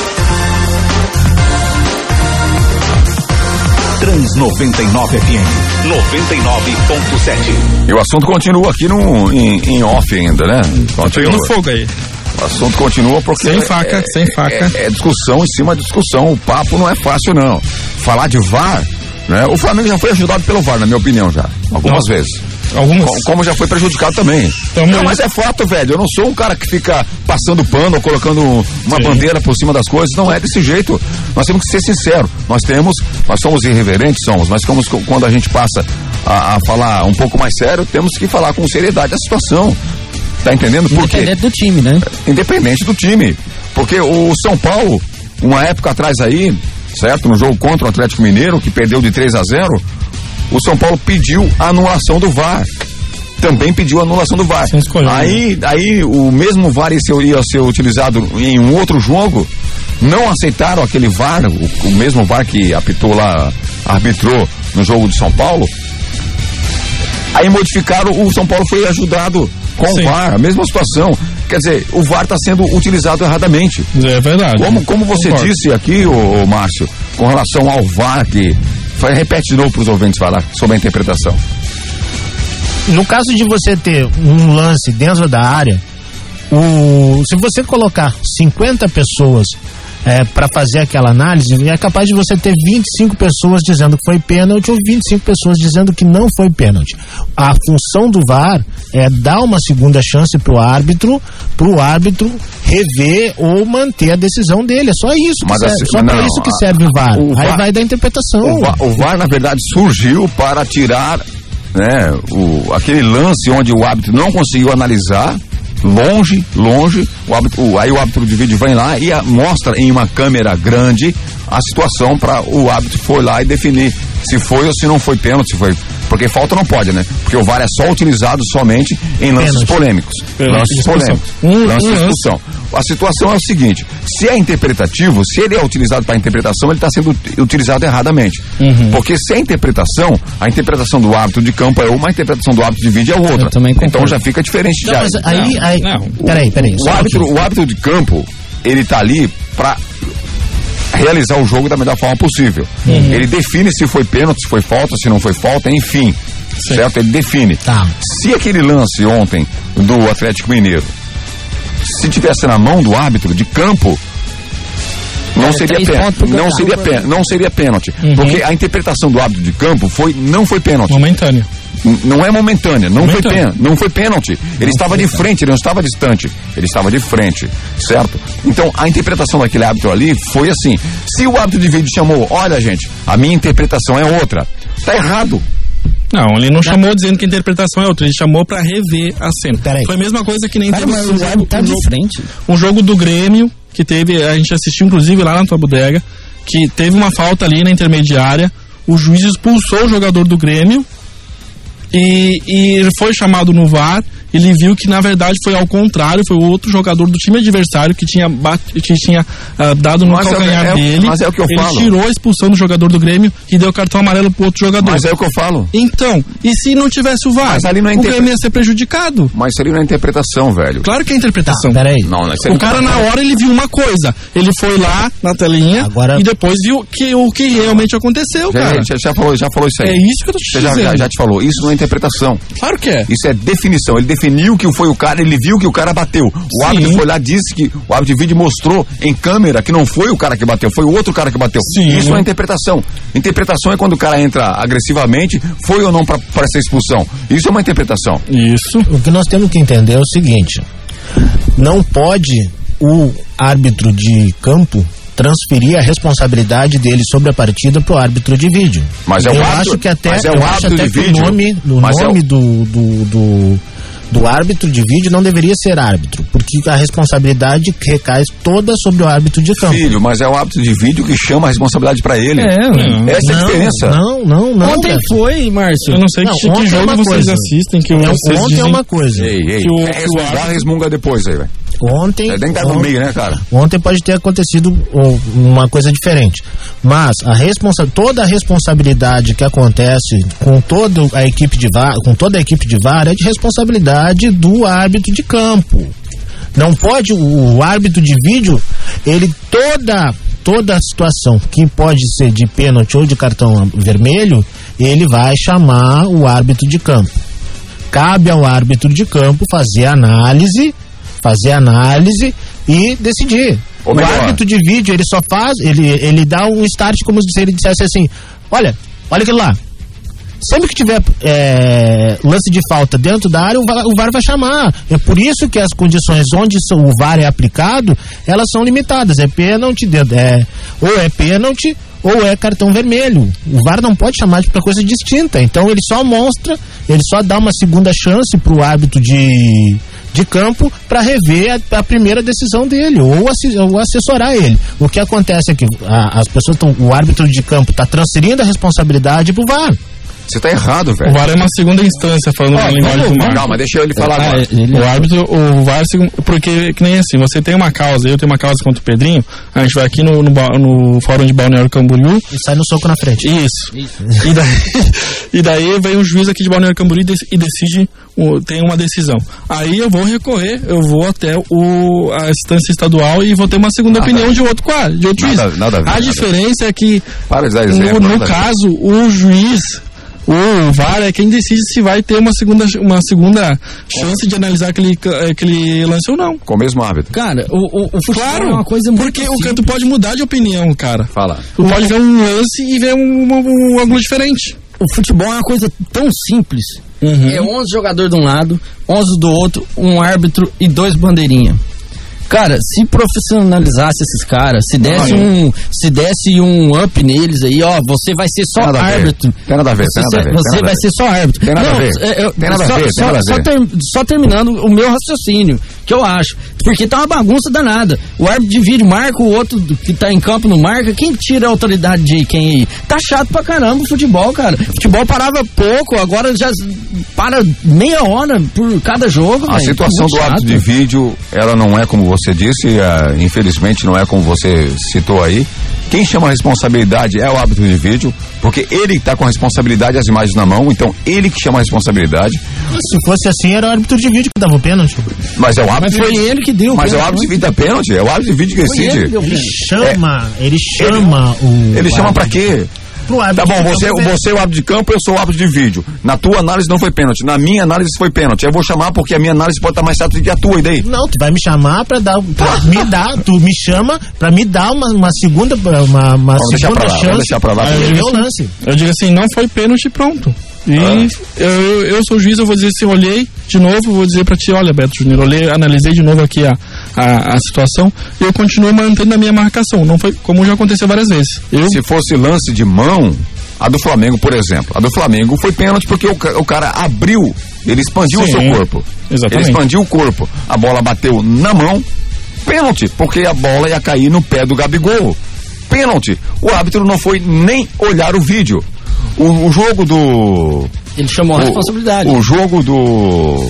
Trans 99 FM 99.7. E o assunto continua aqui no, em, em off ainda, né? Continua. no fogo aí. O assunto continua porque. Sem faca, é, sem faca. É, é discussão em cima de discussão. O papo não é fácil, não. Falar de VAR, né? O Flamengo já foi ajudado pelo VAR, na minha opinião, já. Algumas Não. vezes. Algumas. Co- Como já foi prejudicado também. Tamo não, mas é fato, velho. Eu não sou um cara que fica passando pano ou colocando uma Sim. bandeira por cima das coisas. Não é desse jeito. Nós temos que ser sinceros. Nós temos, nós somos irreverentes, somos, mas como, quando a gente passa a, a falar um pouco mais sério, temos que falar com seriedade a situação. Tá entendendo? Por quê? Independente do time, né? independente do time. Porque o São Paulo, uma época atrás aí, certo? No jogo contra o Atlético Mineiro, que perdeu de 3 a 0, o São Paulo pediu a anulação do VAR. Também pediu a anulação do VAR. Escolher, Aí, aí o mesmo VAR ia ser, ia ser utilizado em um outro jogo. Não aceitaram aquele VAR, o, o mesmo VAR que apitou lá, arbitrou no jogo de São Paulo. Aí modificaram, o São Paulo foi ajudado com Sim. o VAR, a mesma situação. Quer dizer, o VAR está sendo utilizado erradamente. É verdade. Como, como você Concordo. disse aqui, ô, ô, Márcio, com relação ao VAR, que. Repete de novo para os ouvintes falar sobre a interpretação. No caso de você ter um lance dentro da área, o, se você colocar 50 pessoas para fazer aquela análise, é capaz de você ter 25 pessoas dizendo que foi pênalti ou 25 pessoas dizendo que não foi pênalti. A função do VAR é dar uma segunda chance pro árbitro, pro árbitro rever ou manter a decisão dele. É só isso. Mas serve, assim, só para isso que serve o VAR. o Aí VAR- vai da interpretação. O VAR, o VAR, na verdade, surgiu para tirar né, o, aquele lance onde o árbitro não conseguiu analisar. Longe, longe, o árbitro, aí o árbitro de vídeo vem lá e a- mostra em uma câmera grande a situação para o árbitro for lá e definir se foi ou se não foi pênalti, se foi. Porque falta não pode, né? Porque o VAR é só utilizado somente em lances Pênalti. polêmicos. Pênalti. Lances polêmicos. Um- lances um de lance. expulsão. A situação é o seguinte: se é interpretativo, se ele é utilizado para interpretação, ele está sendo ut- utilizado erradamente. Uhum. Porque se é interpretação, a interpretação do árbitro de campo é uma, a interpretação do árbitro de vídeo é outra. Eu também concordo. então já fica diferente Não, já. mas aí, aí, não. peraí, peraí. O árbitro, o árbitro de campo, ele tá ali para realizar o jogo da melhor forma possível. Uhum. Ele define se foi pênalti, se foi falta, se não foi falta, enfim. Certo? Ele define. Tá. Se aquele lance ontem do Atlético Mineiro, se tivesse na mão do árbitro de campo, não É, seria pênalti. Não seria, pê- não seria pênalti. Uhum. Porque a interpretação do árbitro de campo foi não foi pênalti. Momentâneo. N- Não é momentânea, não foi Momentânea. pênalti, não foi pênalti. Ele estava de frente, ele não estava distante. Ele estava de frente, certo? Então a interpretação daquele árbitro ali foi assim. Se o árbitro de vídeo chamou, olha gente, a minha interpretação é outra. Tá errado. Não, ele não chamou dizendo que a interpretação é outra, ele chamou pra rever a cena. Peraí. Foi a mesma coisa que nem Cara, teve mas um o jogo, árbitro tá um de jogo- frente. um jogo do Grêmio, que teve, a gente assistiu inclusive lá na tua bodega, que teve uma falta ali na intermediária, o juiz expulsou o jogador do Grêmio e, e foi chamado no VAR, ele viu que na verdade foi ao contrário, foi o outro jogador do time adversário que tinha, bat, que tinha ah, dado no Mas é- calcanhar é o- dele. mas é o que eu ele falo. tirou a expulsão do jogador do Grêmio e deu cartão amarelo pro outro jogador. Mas é o que eu falo. Então, e se não tivesse o VAR, Mas ali não é o interpre- Grêmio ia ser prejudicado? Mas seria na interpretação, velho. Claro que é interpretação. Peraí. Não, não seria O cara na hora ele viu uma coisa, ele foi lá na telinha Agora- e depois viu que, o que realmente aconteceu, já, cara. já, já falou, já falou isso aí. É isso que eu tô te Você já, dizendo. já, já te falou. Isso não é interpretação. Claro que é. Isso é definição. Ele definiu que foi o cara, ele viu que o cara bateu. O Sim. árbitro foi lá, disse que o árbitro de vídeo mostrou em câmera que não foi o cara que bateu, foi o outro cara que bateu. Sim. Isso é interpretação. Interpretação é quando o cara entra agressivamente, foi ou não para essa expulsão. Isso é uma interpretação. Isso. O que nós temos que entender é o seguinte: não pode o árbitro de campo transferir a responsabilidade dele sobre a partida pro árbitro de vídeo. Mas é o eu árbitro- acho que até, mas é o eu acho até de que vídeo. o nome, o Mas é nome o- do, do, do, do árbitro de vídeo não deveria ser árbitro, porque a responsabilidade recai toda sobre o árbitro de campo. Filho, mas é o árbitro de vídeo que chama a responsabilidade pra ele. É, Essa é a não, diferença. Não, não, não. Ontem Beto. foi, Márcio. Eu não sei Não, que, ontem que é jogo uma vocês coisa. assistem, que É, vocês ontem é dizem uma coisa. Ei, ei. Que o- é que o árbitro- resmunga depois aí, velho. Ontem, estar no meio, né, cara? Ontem pode ter acontecido um, uma coisa diferente, mas a responsa toda a responsabilidade que acontece com toda a equipe de VAR, com toda a equipe de VAR é de responsabilidade do árbitro de campo. Não pode o, o árbitro de vídeo, ele toda toda a situação que pode ser de pênalti ou de cartão vermelho, ele vai chamar o árbitro de campo. Cabe ao árbitro de campo fazer análise, fazer análise e decidir. Ou o melhor. árbitro de vídeo, ele só faz, ele, ele dá um start como se ele dissesse assim: olha, olha aquilo lá. Sempre que tiver é, lance de falta dentro da área, o VAR, o VAR vai chamar. É por isso que as condições onde o VAR é aplicado, elas são limitadas. É pênalti, é, ou é pênalti, ou é cartão vermelho. O VAR não pode chamar para coisa distinta. Então ele só mostra, ele só dá uma segunda chance para o árbitro de, de campo para rever a, a primeira decisão dele ou, assi- ou assessorar ele. O que acontece é que a- as pessoas estão, o árbitro de campo está transferindo a responsabilidade para o VAR. Você tá errado, O velho. VAR é uma segunda instância, falando na linguagem do mar. Calma, deixa ele falar Ah, agora. ele- O árbitro, o VAR, segun- porque que nem assim, você tem uma causa, eu tenho uma causa contra o Pedrinho, a gente vai aqui no, no, no fórum de Balneário Camboriú, E sai no soco na frente. isso. E daí, *laughs* e daí vem um juiz aqui de Balneário Camboriú e dec- decide, o- tem uma decisão. Aí eu vou recorrer, eu vou até o, a instância estadual e vou ter uma segunda Nada. opinião de outro quadro, de outro Nada- juiz. nada a ver, a nada. diferença é que Para de dar no, exemplo. no ver. caso, o juiz, o VAR é quem decide se vai ter uma segunda, uma segunda chance de analisar aquele, aquele lance ou não. Com o mesmo árbitro. Cara, o, o, o futebol Claro, é uma coisa muito porque o canto pode mudar de opinião, cara. Fala. Tu pode ver um lance e ver um, um, um ângulo diferente. O futebol é uma coisa tão simples. Uhum. É 11 jogadores de um lado, 11 do outro, um árbitro e dois bandeirinha. Cara, se profissionalizasse esses caras, se desse é. um, se desse um up neles aí, ó, você vai ser só a árbitro. Tem nada a ver, Você, a ver, você vai a ver. ser só árbitro. Tem nada a Não, ver. é, eu- Tem nada a ver, a ter- só terminando o meu raciocínio, que eu acho. Porque tá uma bagunça danada. O árbitro de vídeo marca, o outro que tá em campo não marca. Quem tira a autoridade de quem aí? Tá chato pra caramba o futebol, cara. O futebol parava pouco, agora já para meia hora por cada jogo. A velho. situação Muito do árbitro de vídeo, ela não é como você disse, ah, infelizmente não é como você citou aí. Quem chama a responsabilidade é o árbitro de vídeo, porque ele está com a responsabilidade as imagens na mão, então ele que chama a responsabilidade. Se fosse assim, era o árbitro de vídeo que dava o pênalti. Mas é o Mas árbitro. foi de... ele que deu. Mas é o árbitro de vídeo da pênalti, é o árbitro de vídeo que Foi ele que decide. Ele chama, ele chama o. Ele o chama pra árbitro. quê? Pro Tá bom, de você, campo ver. você é o árbitro de campo, eu sou o árbitro de vídeo. Na tua análise não foi pênalti, na minha análise foi pênalti. Eu vou chamar porque a minha análise pode estar mais certa do que a tua, e daí? Não, tu vai me chamar pra dar, pra me dar, tu me chama pra me dar uma, uma segunda, uma, uma Vamos deixar segunda pra lá, vamos chance deixar pra lá. eu digo assim, lance. Eu digo assim, não foi pênalti pronto. E Ah. eu, eu sou juiz, eu vou dizer se eu olhei de novo, vou dizer pra ti, olha, Beto Júnior, olhei, analisei de novo aqui a, a, a situação e eu continuo mantendo a minha marcação. Não foi como já aconteceu várias vezes. Eu, Se fosse lance de mão, a do Flamengo, por exemplo. A do Flamengo foi pênalti porque o, o cara abriu, ele expandiu o Sim, seu corpo. exatamente. Ele expandiu o corpo. A bola bateu na mão, pênalti, porque a bola ia cair no pé do Gabigol. Pênalti. O árbitro não foi nem olhar o vídeo. O, o jogo do. Ele chamou a responsabilidade. O, jogo do.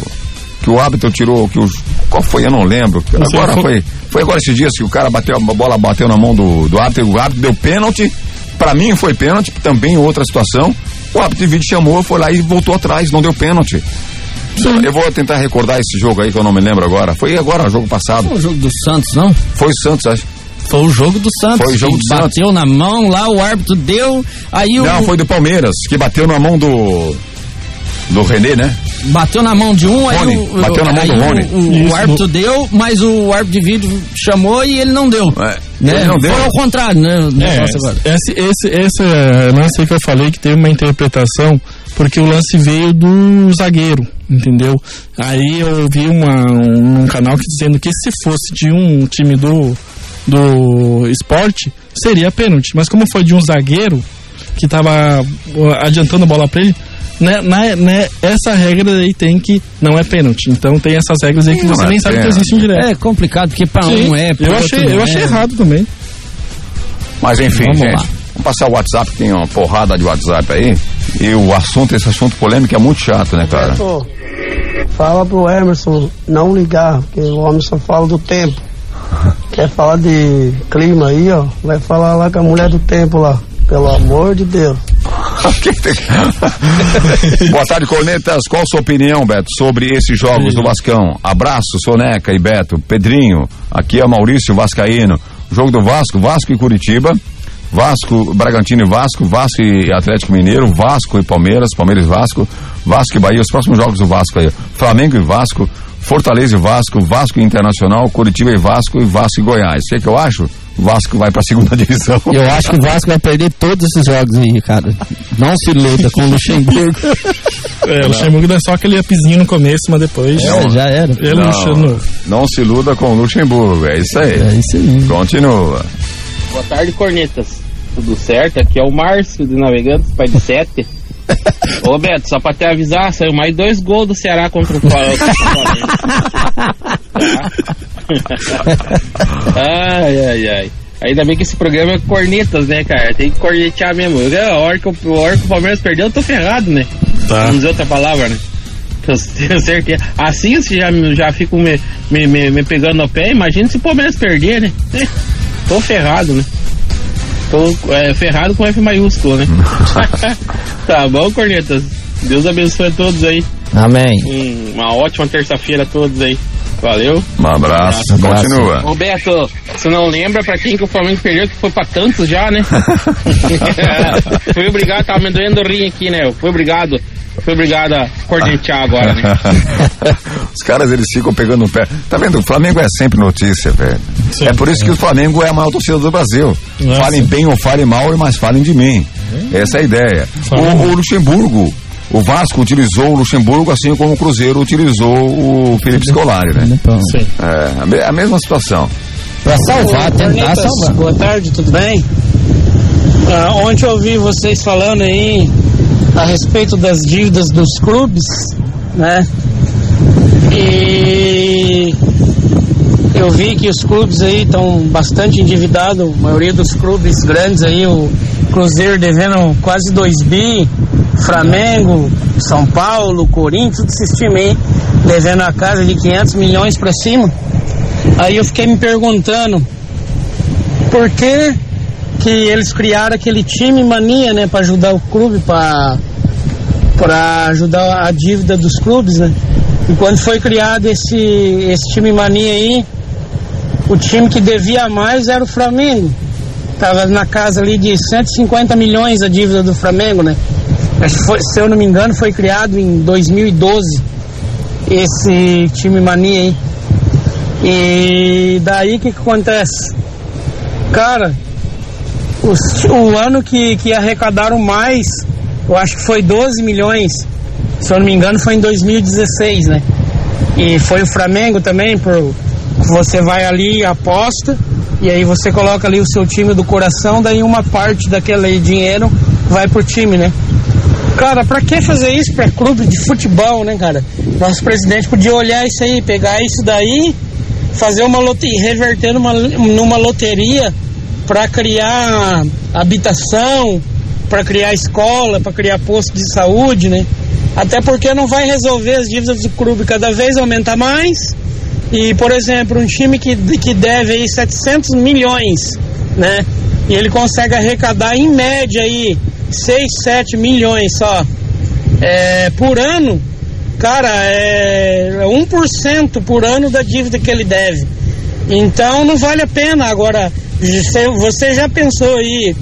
Que o árbitro tirou. Que o, qual foi? Eu não lembro. Agora foi- foi. Foi agora esses dias que o cara bateu, a bola bateu na mão do, do árbitro, o árbitro deu pênalti. Pra mim foi pênalti, também outra situação. O árbitro de vídeo chamou, foi lá e voltou atrás, não deu pênalti. Eu vou tentar recordar esse jogo aí que eu não me lembro agora. Foi agora, jogo passado. Foi o jogo do Santos, não? Foi o Santos, acho. Foi o jogo do Santos. Foi o jogo do Bateu na mão lá, o árbitro deu. Aí o. Não, foi do Palmeiras, que bateu na mão do. Do René, né? Bateu na mão de um, aí Rony, o, bateu na mão aí do o- Rony. O, o Isso, árbitro deu, mas o árbitro de vídeo chamou e ele não deu. É, né? ele não deu. Foi ao contrário, né? o É, esse, esse, esse é, lance aí que eu falei que teve uma interpretação, porque o lance veio do zagueiro, entendeu? Aí eu vi uma, um, um canal que dizendo que se fosse de um time do, do esporte, seria pênalti. Mas como foi de um zagueiro que tava uh, adiantando a bola pra ele, né, na- né, essa regra aí tem que. Não é pênalti. Então tem essas regras aí que Não você é nem sabe que existem direto. É complicado, porque pra Sim, um é, pro eu outro achei, eu é. achei errado também. Mas enfim, Vamos gente. lá. Vamos passar o WhatsApp, que tem uma porrada de WhatsApp aí. E o assunto, esse assunto polêmico é muito chato, né, cara? Fala pro Emerson não ligar, porque o homem só fala do tempo. Quer falar de clima aí, ó? Vai falar lá com a mulher do tempo lá. Pelo amor de Deus. *laughs* Boa tarde, Cornetas. Qual a sua opinião, Beto, sobre esses jogos do Vascão? Abraço, Soneca e Beto. Pedrinho, aqui é Maurício Vascaíno. Jogo do Vasco, Vasco e Curitiba. Vasco, Bragantino e Vasco, Vasco e Atlético Mineiro, Vasco e Palmeiras, Palmeiras e Vasco, Vasco e Bahia, os próximos jogos do Vasco aí. Flamengo e Vasco, Fortaleza e Vasco, Vasco Internacional, Curitiba e Vasco e Vasco e Goiás. O que, é que eu acho? Vasco vai pra segunda *laughs* divisão. Eu acho que o Vasco vai perder todos esses jogos aí, cara. Não se iluda com o Luxemburgo. É, o Luxemburgo dá só aquele upzinho no começo, mas depois. É, já era. Ele não, Não, não se iluda com o Luxemburgo, é isso aí. É isso aí. Continua. Boa tarde, cornetas. Tudo certo? Aqui é o Márcio de Navegantes, pai de sete. *laughs* Ô Beto, só pra te avisar, saiu mais dois gols do Ceará contra o Flamengo. *laughs* ai, ai, ai. Ainda bem que esse programa é cornetas, né, cara? Tem que cornetear mesmo. A hora que o, a hora que o Palmeiras perdeu, eu tô ferrado, né? Tá. Vamos dizer outra palavra, né? *laughs* Eu tenho certeza. Assim eu já, já fico me, me, me, me pegando no pé. Imagina se o Palmeiras perder, né? Tô ferrado, né? Tô é, ferrado com F maiúsculo, né? *laughs* tá bom, Cornetas? Deus abençoe a todos aí. Amém. Um- uma ótima terça-feira a todos aí. Valeu. Um abraço. Abraço. Continua. Ô Beto, você não lembra pra quem que o Flamengo perdeu, que foi pra tantos já, né? *laughs* *laughs* Fui obrigado, tava me doendo o rim aqui, né? Fui obrigado. Fui obrigado a cornetear *laughs* agora, né? *laughs* Os caras eles ficam pegando no pé. Tá vendo? O Flamengo é sempre notícia, velho. Sim. é por isso que o Flamengo é a maior torcida do Brasil. Nossa. Falem bem ou falem mal, mas falem de mim. Essa é a ideia. O, o Luxemburgo, o Vasco utilizou o Luxemburgo assim como o Cruzeiro utilizou o Felipe Scolari, né? Então, Sim. É, a me- a mesma situação. pra salvar, tentar Cornetas, salvar. boa tarde, tudo bem? Ah, ontem eu ouvi vocês falando aí a respeito das dívidas dos clubes, né? E eu vi que os clubes aí estão bastante endividados, a maioria dos clubes grandes aí, o Cruzeiro devendo quase 2 bi, Flamengo, São Paulo, Corinthians, todos esses times aí devendo a casa de 500 milhões para cima. Aí eu fiquei me perguntando por que que eles criaram aquele time mania, né, para ajudar o clube, para para ajudar a dívida dos clubes, né? E quando foi criado esse esse time mania aí, o time que devia mais era o Flamengo. Tava na casa ali de 150 milhões a dívida do Flamengo, né? Foi- se eu não me engano, foi criado em 2012 esse time mania aí. E daí o que, que acontece? Cara, o ano que, que arrecadaram mais, eu acho que foi 12 milhões. Se eu não me engano, foi em 2016, né? E foi o Flamengo também, por você vai ali aposta, e aí você coloca ali o seu time do coração, daí uma parte daquele dinheiro vai pro time, né? Cara, pra que fazer isso pra clube de futebol, né, cara? Nosso presidente podia olhar isso aí, pegar isso daí, fazer uma loteria, reverter numa, numa loteria para criar habitação, para criar escola, para criar posto de saúde, né? Até porque não vai resolver as dívidas do clube cada vez aumenta mais. E, por exemplo, um time que, que deve aí 700 milhões, né? E ele consegue arrecadar em média aí 6, 7 milhões só é, por ano, cara, é 1% por ano da dívida que ele deve. Então não vale a pena. Agora, você- já pensou aí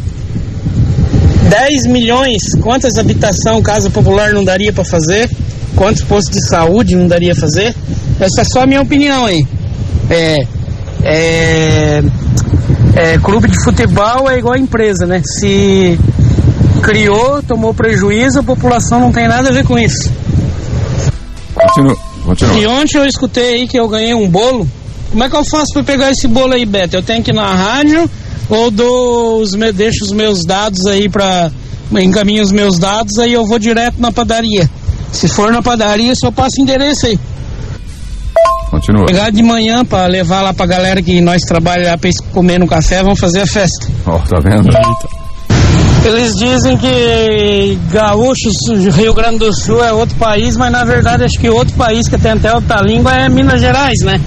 10 milhões, quantas habitação, casa popular não daria para fazer? Quantos postos de saúde não daria fazer? Essa é só a minha opinião aí. É, é, é, clube de futebol é igual a empresa, né? Se criou, tomou prejuízo, a população não tem nada a ver com isso. Continua. Continua. E ontem eu escutei aí que eu ganhei um bolo. Como é que eu faço pra pegar esse bolo aí, Beto? Eu tenho que ir na rádio ou dou os me, deixo os meus dados aí pra, encaminha os meus dados, aí eu vou direto na padaria. Se for na padaria, só passa endereço aí. Continua. Pegar de manhã pra levar lá pra galera que nós trabalhamos lá pra eles comer no café, vamos fazer a festa. Ó, tá vendo? Eles dizem que gaúchos, Rio Grande do Sul é outro país, mas na verdade acho que outro país que tem até outra língua é Minas Gerais, né?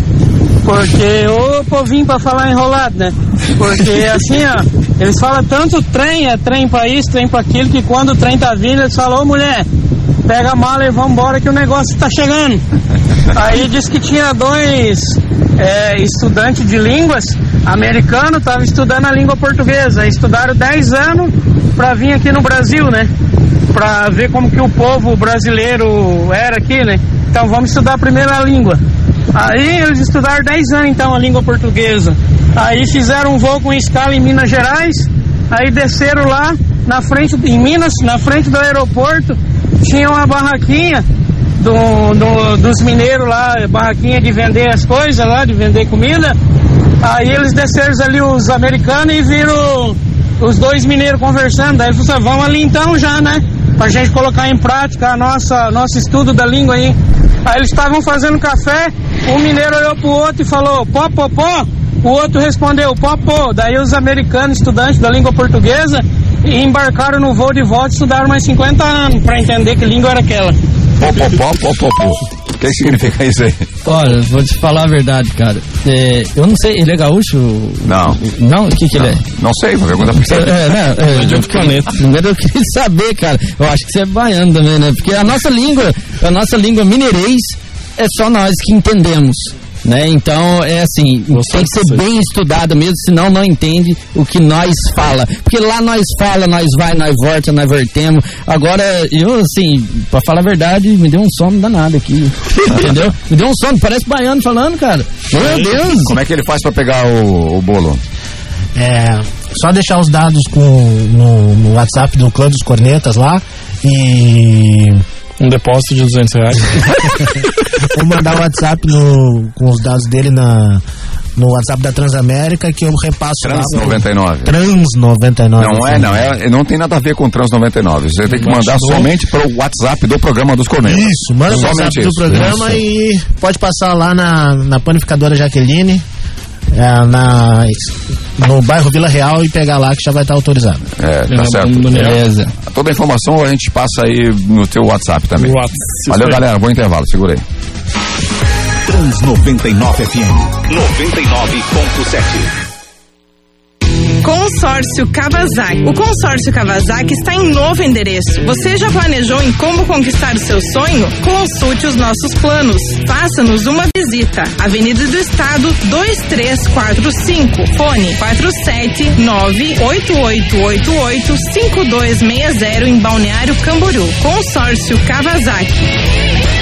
Porque o povinho pra falar enrolado, né? Porque *laughs* assim, ó, eles falam tanto trem, é trem pra isso, trem pra aquilo, que quando o trem tá vindo, eles falam, ô mulher, pega a mala e vamos embora que o negócio tá chegando. Aí disse que tinha dois é, estudantes de línguas americanos, estavam estudando a língua portuguesa. Estudaram 10 anos para vir aqui no Brasil, né? Para ver como que o povo brasileiro era aqui, né? Então vamos estudar primeiro a língua. Aí eles estudaram 10 anos então a língua portuguesa. Aí fizeram um voo com escala em Minas Gerais. Aí desceram lá na frente em Minas, na frente do aeroporto, tinha uma barraquinha do, do, dos mineiros lá, barraquinha de vender as coisas lá, de vender comida. Aí eles desceram ali, os americanos, e viram os dois mineiros conversando. Daí eles falaram, vamos ali então já, né? Pra gente colocar em prática a nossa, nosso estudo da língua aí. Aí eles estavam fazendo café, um mineiro olhou pro outro e falou, pó, pó, pó. O outro respondeu, pó, pó. Daí os americanos, estudantes da língua portuguesa, embarcaram no voo de volta e estudaram mais 50 anos para entender que língua era aquela. Pó, pó, pó, pó, pó, pó. O que significa isso aí? Olha, vou te falar a verdade, cara. É, eu não sei, ele é gaúcho? Não. Não? O que que ele é? Não sei, vou perguntar pra você. É, não, é, de outro planeta. Primeiro eu queria saber, cara. Eu acho que você é baiano também, né? Porque a nossa língua, a nossa língua mineirês é só nós que entendemos. Né? Então, é assim, tem que ser bem estudado mesmo, senão não entende o que nós fala. Porque lá nós fala, nós vai, nós volta, nós vertemos. Agora, eu, assim, pra falar a verdade, me deu um sono danado aqui. *laughs* entendeu? Me deu um sono, parece baiano falando, cara. Meu Deus! Como é que ele faz pra pegar o, o bolo? É, só deixar os dados com, no, no WhatsApp do Clã dos Cornetas lá e Um depósito de 200 reais. *laughs* vou mandar o WhatsApp no, com os dados dele na, no WhatsApp da Transamérica que eu repasso Trans lá. pro- 99. Trans 99. Não é, não, é, não tem nada a ver com Trans 99. Você tem que mandar somente para o WhatsApp do programa dos Cornetas. Isso, manda o Somente WhatsApp do isso. programa e pode passar lá na, na panificadora Jaqueline, é, na, no bairro Vila Real e pegar lá que já vai estar autorizado. É, tá certo. Beleza. Toda a informação a gente passa aí no teu WhatsApp também. WhatsApp. Valeu, galera. Bom intervalo. Segura aí. Trans 99 FM 99.7. Consórcio Kawasaki. O consórcio Kawasaki está em novo endereço. Você já planejou em como conquistar o seu sonho? Consulte os nossos planos. Faça-nos uma visita. Avenida do Estado 2345. Fone 47988885260 em Balneário Camboriú. Consórcio Kawasaki.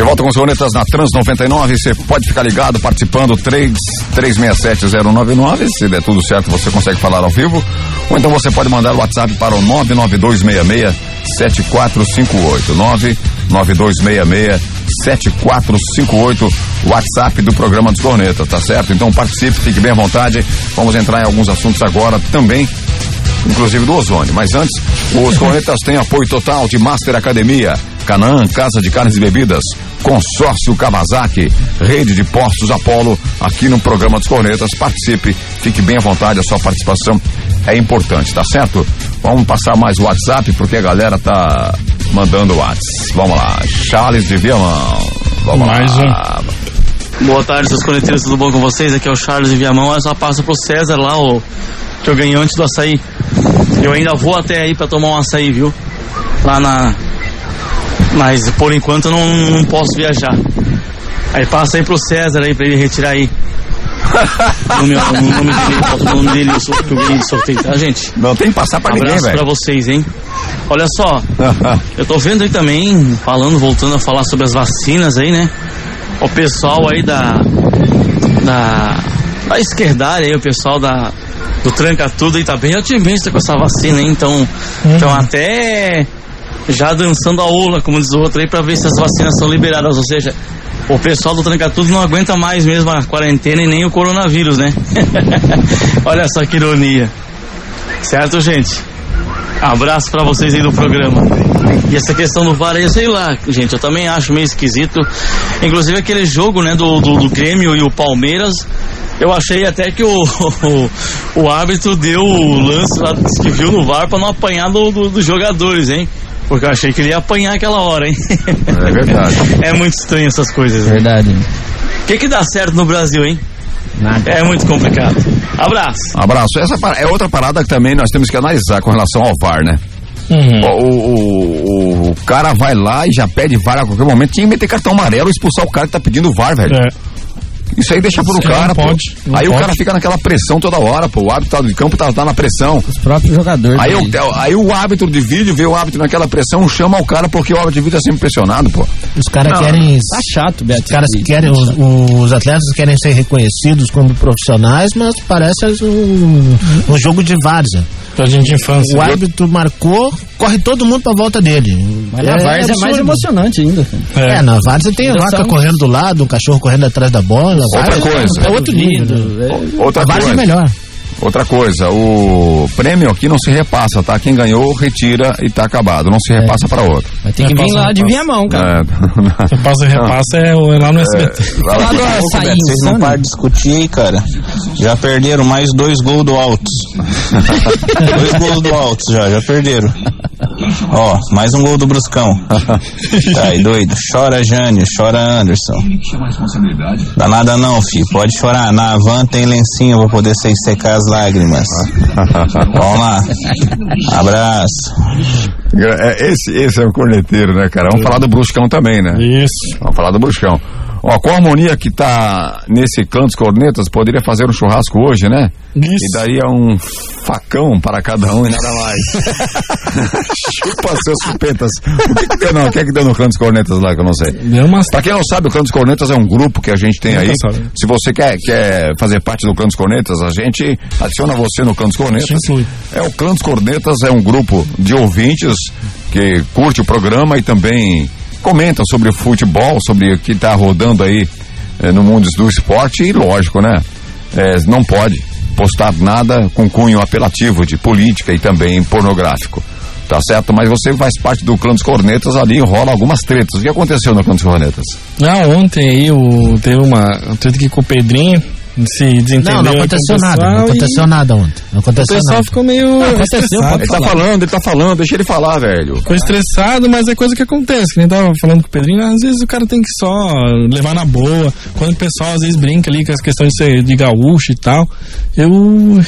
De volta com os Cornetas na Trans 99. Você pode ficar ligado, participando, 3 367-099. Se der tudo certo, você consegue falar ao vivo. Ou então você pode mandar o WhatsApp para o 99266 7458. 99266 7458. WhatsApp do programa dos Cornetas, tá certo? Então participe, fique bem à vontade. Vamos entrar em alguns assuntos agora também inclusive do ozônio. Mas antes, os *laughs* cornetas têm apoio total de Master Academia, Canaã, Casa de Carnes e Bebidas, Consórcio Kawasaki, Rede de Postos Apolo, aqui no programa dos cornetas. Participe, fique bem à vontade, a sua participação é importante, tá certo? Vamos passar mais o WhatsApp, porque a galera tá mandando o WhatsApp. Vamos lá, Charles de Viamão. Vamos Mais lá. Boa tarde, seus coneteiros, tudo bom com vocês? Aqui é o Charles de Viamão. Eu só passo pro César lá, o que eu ganhei antes do açaí. Eu ainda vou até aí pra tomar um açaí, viu? Lá na. Mas por enquanto eu não, não posso viajar. Aí passa aí pro César aí pra ele retirar aí. O meu- o nome dele, o nome dele, o que eu ganhei de sorteio, tá, gente? Não tem que passar pra ninguém, Abraço velho. pra vocês, hein? Olha só, *laughs* eu tô vendo aí também, falando, voltando a falar sobre as vacinas aí, né? O pessoal aí da. Da. Da esquerdária aí, o pessoal da. Do tranca tudo aí tá bem otimista com essa vacina, hein? Então. Então até. Já dançando a ola, como diz o outro aí, pra ver se as vacinas são liberadas. Ou seja, o pessoal do Tranca Tudo não aguenta mais mesmo a quarentena e nem o coronavírus, né? *laughs* Olha só que ironia. Certo, gente? Abraço pra vocês aí do programa. E essa questão do VAR aí, sei lá, gente, eu também acho meio esquisito. Inclusive aquele jogo, né, do, do, do Grêmio e o Palmeiras, eu achei até que o, *laughs* o, o árbitro deu o lance lá que viu no VAR pra não apanhar do, do- dos jogadores, hein? Porque eu achei que ele ia apanhar aquela hora, hein? É verdade. *laughs* É muito estranho essas coisas. né? Verdade. O que que dá certo no Brasil, hein? Nada. É muito complicado. Abraço. Abraço. Essa é outra parada que também nós temos que analisar com relação ao VAR, né? Uhum. O, o, o- o cara vai lá e já pede VAR a qualquer momento. Tinha que meter cartão amarelo e expulsar o cara que tá pedindo VAR, velho. É. Isso aí deixa pro cara, não pô. pode, não Aí o pode. cara fica naquela pressão toda hora, pô. O árbitro tá de campo tá, tá na pressão. Os próprios jogadores. Aí, aí. o, aí o árbitro de vídeo vê o árbitro naquela pressão, chama o cara porque o árbitro de vídeo é sempre pressionado, pô. Os caras querem. Tá chato, Beto. Os caras querem, os, os atletas querem ser reconhecidos como profissionais, mas parece um, um jogo de várzea. Jardim de infância. O árbitro marcou, corre todo mundo pra volta dele. Mas na Várzea é mais emocionante ainda. cara. É, na várzea tem vaca são- correndo do lado, um cachorro correndo atrás da bola. Outra Várzea coisa. É outro nível. É, Outra A várzea é coisa. melhor. Outra coisa, o prêmio aqui não se repassa, tá? Quem ganhou, retira e tá acabado. Não se repassa pra outro. Vai ter que vir lá de. Viamão, cara. É. *laughs* Repassa e repassa é, é lá no SBT. Vai lá. Falar do açaí vocês não param de discutir aí, cara. Já perderam mais dois gols do Altos. *laughs* dois gols do Altos já, já perderam. Ó, mais um gol do Bruscão. *laughs* Tá aí, doido. Chora Jânio, chora Anderson. Dá nada não, filho. Pode chorar. Na van tem lencinho pra poder se secar as lágrimas. *laughs* Vamos lá. Abraço. É, Esse, esse é o corneteiro, né, cara? Vamos falar do Bruscão também, né? Isso. Vamos falar do Bruscão. Ó, com a harmonia que tá nesse clã dos cornetas, poderia fazer um churrasco hoje, né? Isso. E é um facão para cada um e nada mais. *laughs* Chupa seus chupetas. O que que deu, não? O que é que deu no clã dos cornetas lá, que eu não sei? Deu umas. Pra quem não sabe, o Clã dos Cornetas é um grupo que a gente tem aí. Se você quer, quer fazer parte do Clã dos Cornetas, a gente adiciona você no Clã dos Cornetas. É o Clã dos Cornetas é um grupo de ouvintes que curte o programa e também comenta sobre o futebol, sobre o que está rodando aí eh, no mundo do esporte e lógico, né? Eh, não pode postar nada com cunho apelativo de política e também pornográfico. Tá certo? Mas você faz parte do clã dos cornetas ali, rola algumas tretas. O que aconteceu no clã dos cornetas? Não, ontem aí o, teve uma um treta aqui com o Pedrinho. Se desentendeu. Não, não o aconteceu nada. Não e aconteceu nada ontem. Não O aconteceu pessoal nada. ficou meio. aconteceu, estressado. Ele tá falando, ele tá falando, deixa ele falar, velho. Ficou estressado, mas é coisa que acontece. Que nem tava falando com o Pedrinho, às vezes o cara tem que só levar na boa. Quando o pessoal às vezes brinca ali com as questões de ser de gaúcho e tal. Eu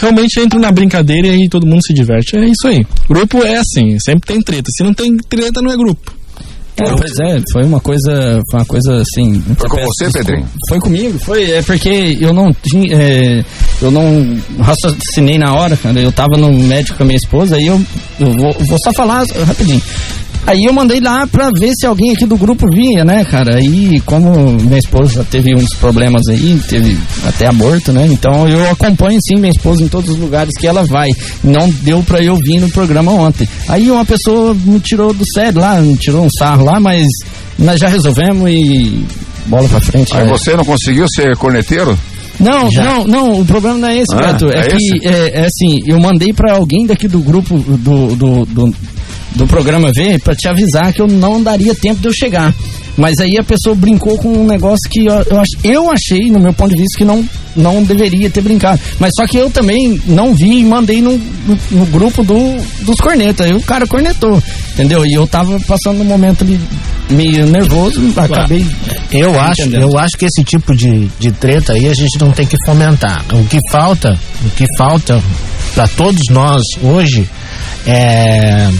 realmente entro na brincadeira e aí todo mundo se diverte. É isso aí. Grupo é assim, sempre tem treta. Se não tem treta, não é grupo. É, pois é, foi uma coisa, foi uma coisa assim. Foi com peço você, desculpa. Pedrinho? Foi comigo, foi, é porque eu não tinha, é, eu não raciocinei na hora, cara, eu tava no médico com a minha esposa, aí eu, eu vou, vou só falar rapidinho. Aí eu mandei lá pra ver se alguém aqui do grupo vinha, né, cara? Aí, como minha esposa teve uns problemas aí, teve até aborto, né? Então eu acompanho sim minha esposa em todos os lugares que ela vai. Não deu pra eu vir no programa ontem. Aí uma pessoa me tirou do sério lá, me tirou um sarro lá, mas nós já resolvemos e bola pra frente. Aí né? você não conseguiu ser corneteiro? Não, Já. não, não, o problema não é esse, Ah, Beto. É, é que, é, é assim, eu mandei pra alguém daqui do grupo do, do, do, do programa ver pra te avisar que eu não daria tempo de eu chegar. Mas aí a pessoa brincou com um negócio que eu, eu, eu achei, no meu ponto de vista, que não, não deveria ter brincado. Mas só que eu também não vi e mandei no, no, no grupo do, dos cornetas. Aí o cara cornetou, entendeu? E eu tava passando um momento ali meio nervoso, acabei. Eu acho, eu acho que esse tipo de, de treta aí a gente não tem que fomentar. O que falta, o que falta para todos nós hoje é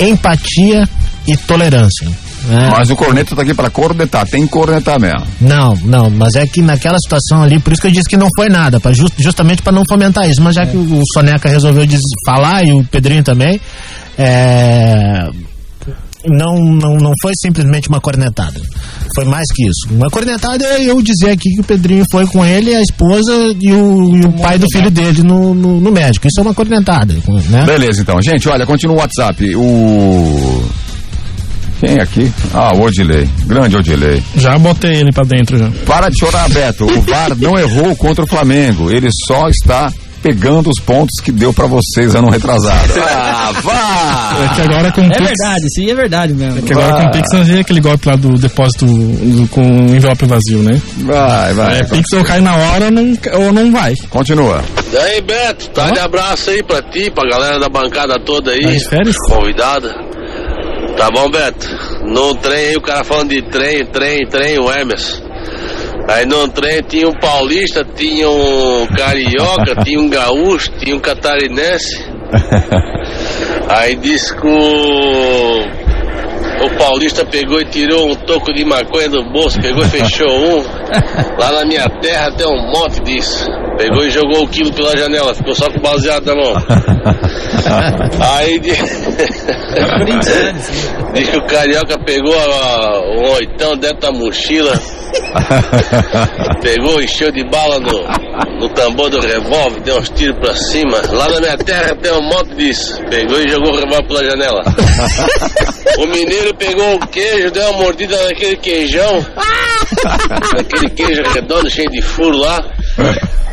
empatia e tolerância. né? Mas o corneta tá aqui pra cornetar, tem que cornetar mesmo. Não, não, mas é que naquela situação ali, por isso que eu disse que não foi nada, pra just- justamente para não fomentar isso. Mas já que o Soneca resolveu falar e o Pedrinho também, é, não, não, não foi simplesmente uma cornetada. Foi mais que isso. Uma cornetada é eu dizer aqui que o Pedrinho foi com ele, a esposa e o, e o pai do filho dele no, no, no médico. Isso é uma cornetada, né? Beleza, então. Gente, olha, continua o WhatsApp. O. Quem é aqui? Ah, o Odilei. Grande Odilei. Já botei ele pra dentro já. Para de chorar, Beto. O VAR não errou contra o Flamengo. Ele só está pegando os pontos que deu pra vocês ano retrasado. *laughs* Ah, vá! É que agora com É Pix. verdade, isso aí é verdade mesmo. É que agora com o Pix não tem aquele golpe lá do depósito do- com o envelope vazio, né? Vai, vai. É, Pix ou cai na hora ou não, ou não vai. Continua. E aí, Beto, tá de abraço aí pra ti, pra galera da bancada toda aí. Tá férias? Convidada. Tá bom, Beto? No trem aí, o cara falando de trem, trem, trem, o Emerson. Aí no trem tinha um paulista, tinha um carioca, *laughs* tinha um gaúcho, tinha um catarinense. *laughs* Aí disse que o, o paulista pegou e tirou um toco de maconha do bolso, pegou e fechou um. *laughs* Lá na minha terra tem um monte disso. Pegou e jogou o quilo pela janela, ficou só com o baseado na mão. *laughs* Aí di- *laughs* diz que o carioca pegou a- um oitão dentro da mochila, pegou, encheu de bala no, no tambor do revólver, deu uns tiros pra cima. Lá na minha terra tem um monte disso. Pegou e jogou o revólver pela janela. O mineiro pegou o queijo, deu uma mordida naquele queijão. *laughs* Aquele queijo redondo, cheio de furo lá.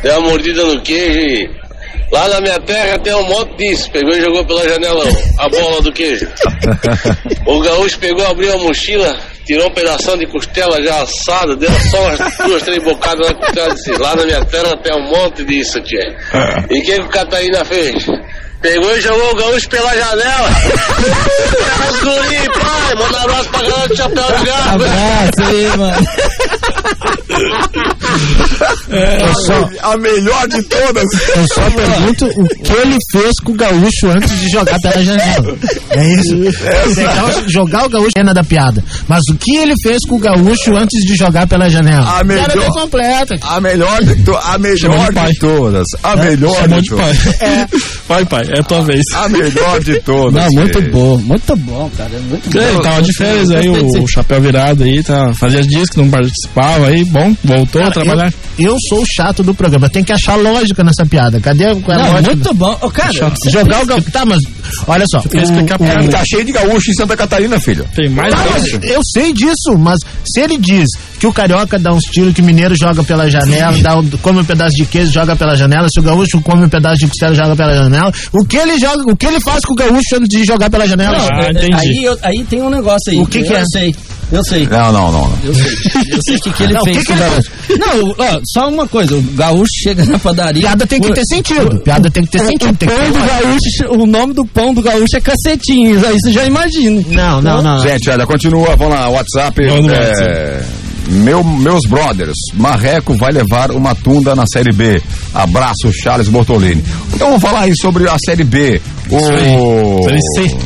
Deu uma mordida no queijo e. Lá na minha terra tem um monte disso. Pegou e jogou pela janela a bola do queijo. *laughs* O gaúcho pegou, abriu a mochila, tirou um pedação de costela já assada, deu só umas duas, três bocadas na costela e disse: Lá na minha terra tem um monte disso, tia. *laughs* E o que, que o Catarina fez? Pegou e jogou o gaúcho pela janela. *laughs* Os guri, pai, manda um abraço pra galera do chapéu de gato. Abraço aí, mano. Eu só, A melhor de todas. eu só pergunto o que ele fez com o gaúcho antes de jogar pela janela. É isso. O- jogar o gaúcho é da piada. Mas o que ele fez com o gaúcho antes de jogar pela janela? A melhor- Era bem completa. A melhor de, to a melhor de pai. de todas. A melhor Chamou de de pai. todas. Vai, pai, é a tua vez. A melhor de todas. Não, muito filho. bom, muito bom, cara. Muito bom. É, ele tava de férias aí, o, o chapéu virado aí, tá, fazia dias que não participava aí, bom, voltou a trabalhar. Eu, eu sou o chato do programa. Tem que achar lógica nessa piada. Cadê a Não, lógica? muito bom. Ô, cara, Jogar o gaúcho. Tá, mas olha só. tem que explicar o- pra o-. Tá cheio de gaúcho em Santa Catarina, filho. Tem mais Tá, eu sei disso, mas se ele diz que o carioca dá uns tiros, que o mineiro joga pela janela, dá um- come um pedaço de queijo, joga pela janela, se o gaúcho come um pedaço de costela, joga pela janela, o que ele joga, o que ele faz com o gaúcho antes de jogar pela janela? Não, Ah. Aí, eu- aí tem um negócio aí. O que que eu é? sei. Eu sei. Não, não, não. não. Eu sei. Eu sei o que, que ele Não, o fez que que com o ele gaúcho. Não, ó, só uma coisa. O gaúcho chega na padaria. Piada tem que o- ter sentido. Piada tem que ter sentido. O tem que pão ter do gaúcho, o nome do pão do gaúcho é cacetinhos. Aí você já imagina. Não, não, não. Gente, olha, continua, vamos lá, WhatsApp. Vamos é, meu, meus brothers, Marreco vai levar uma tunda na Série B. Abraço, Charles Bortolini. Então vamos falar aí sobre a Série B. O... Série C.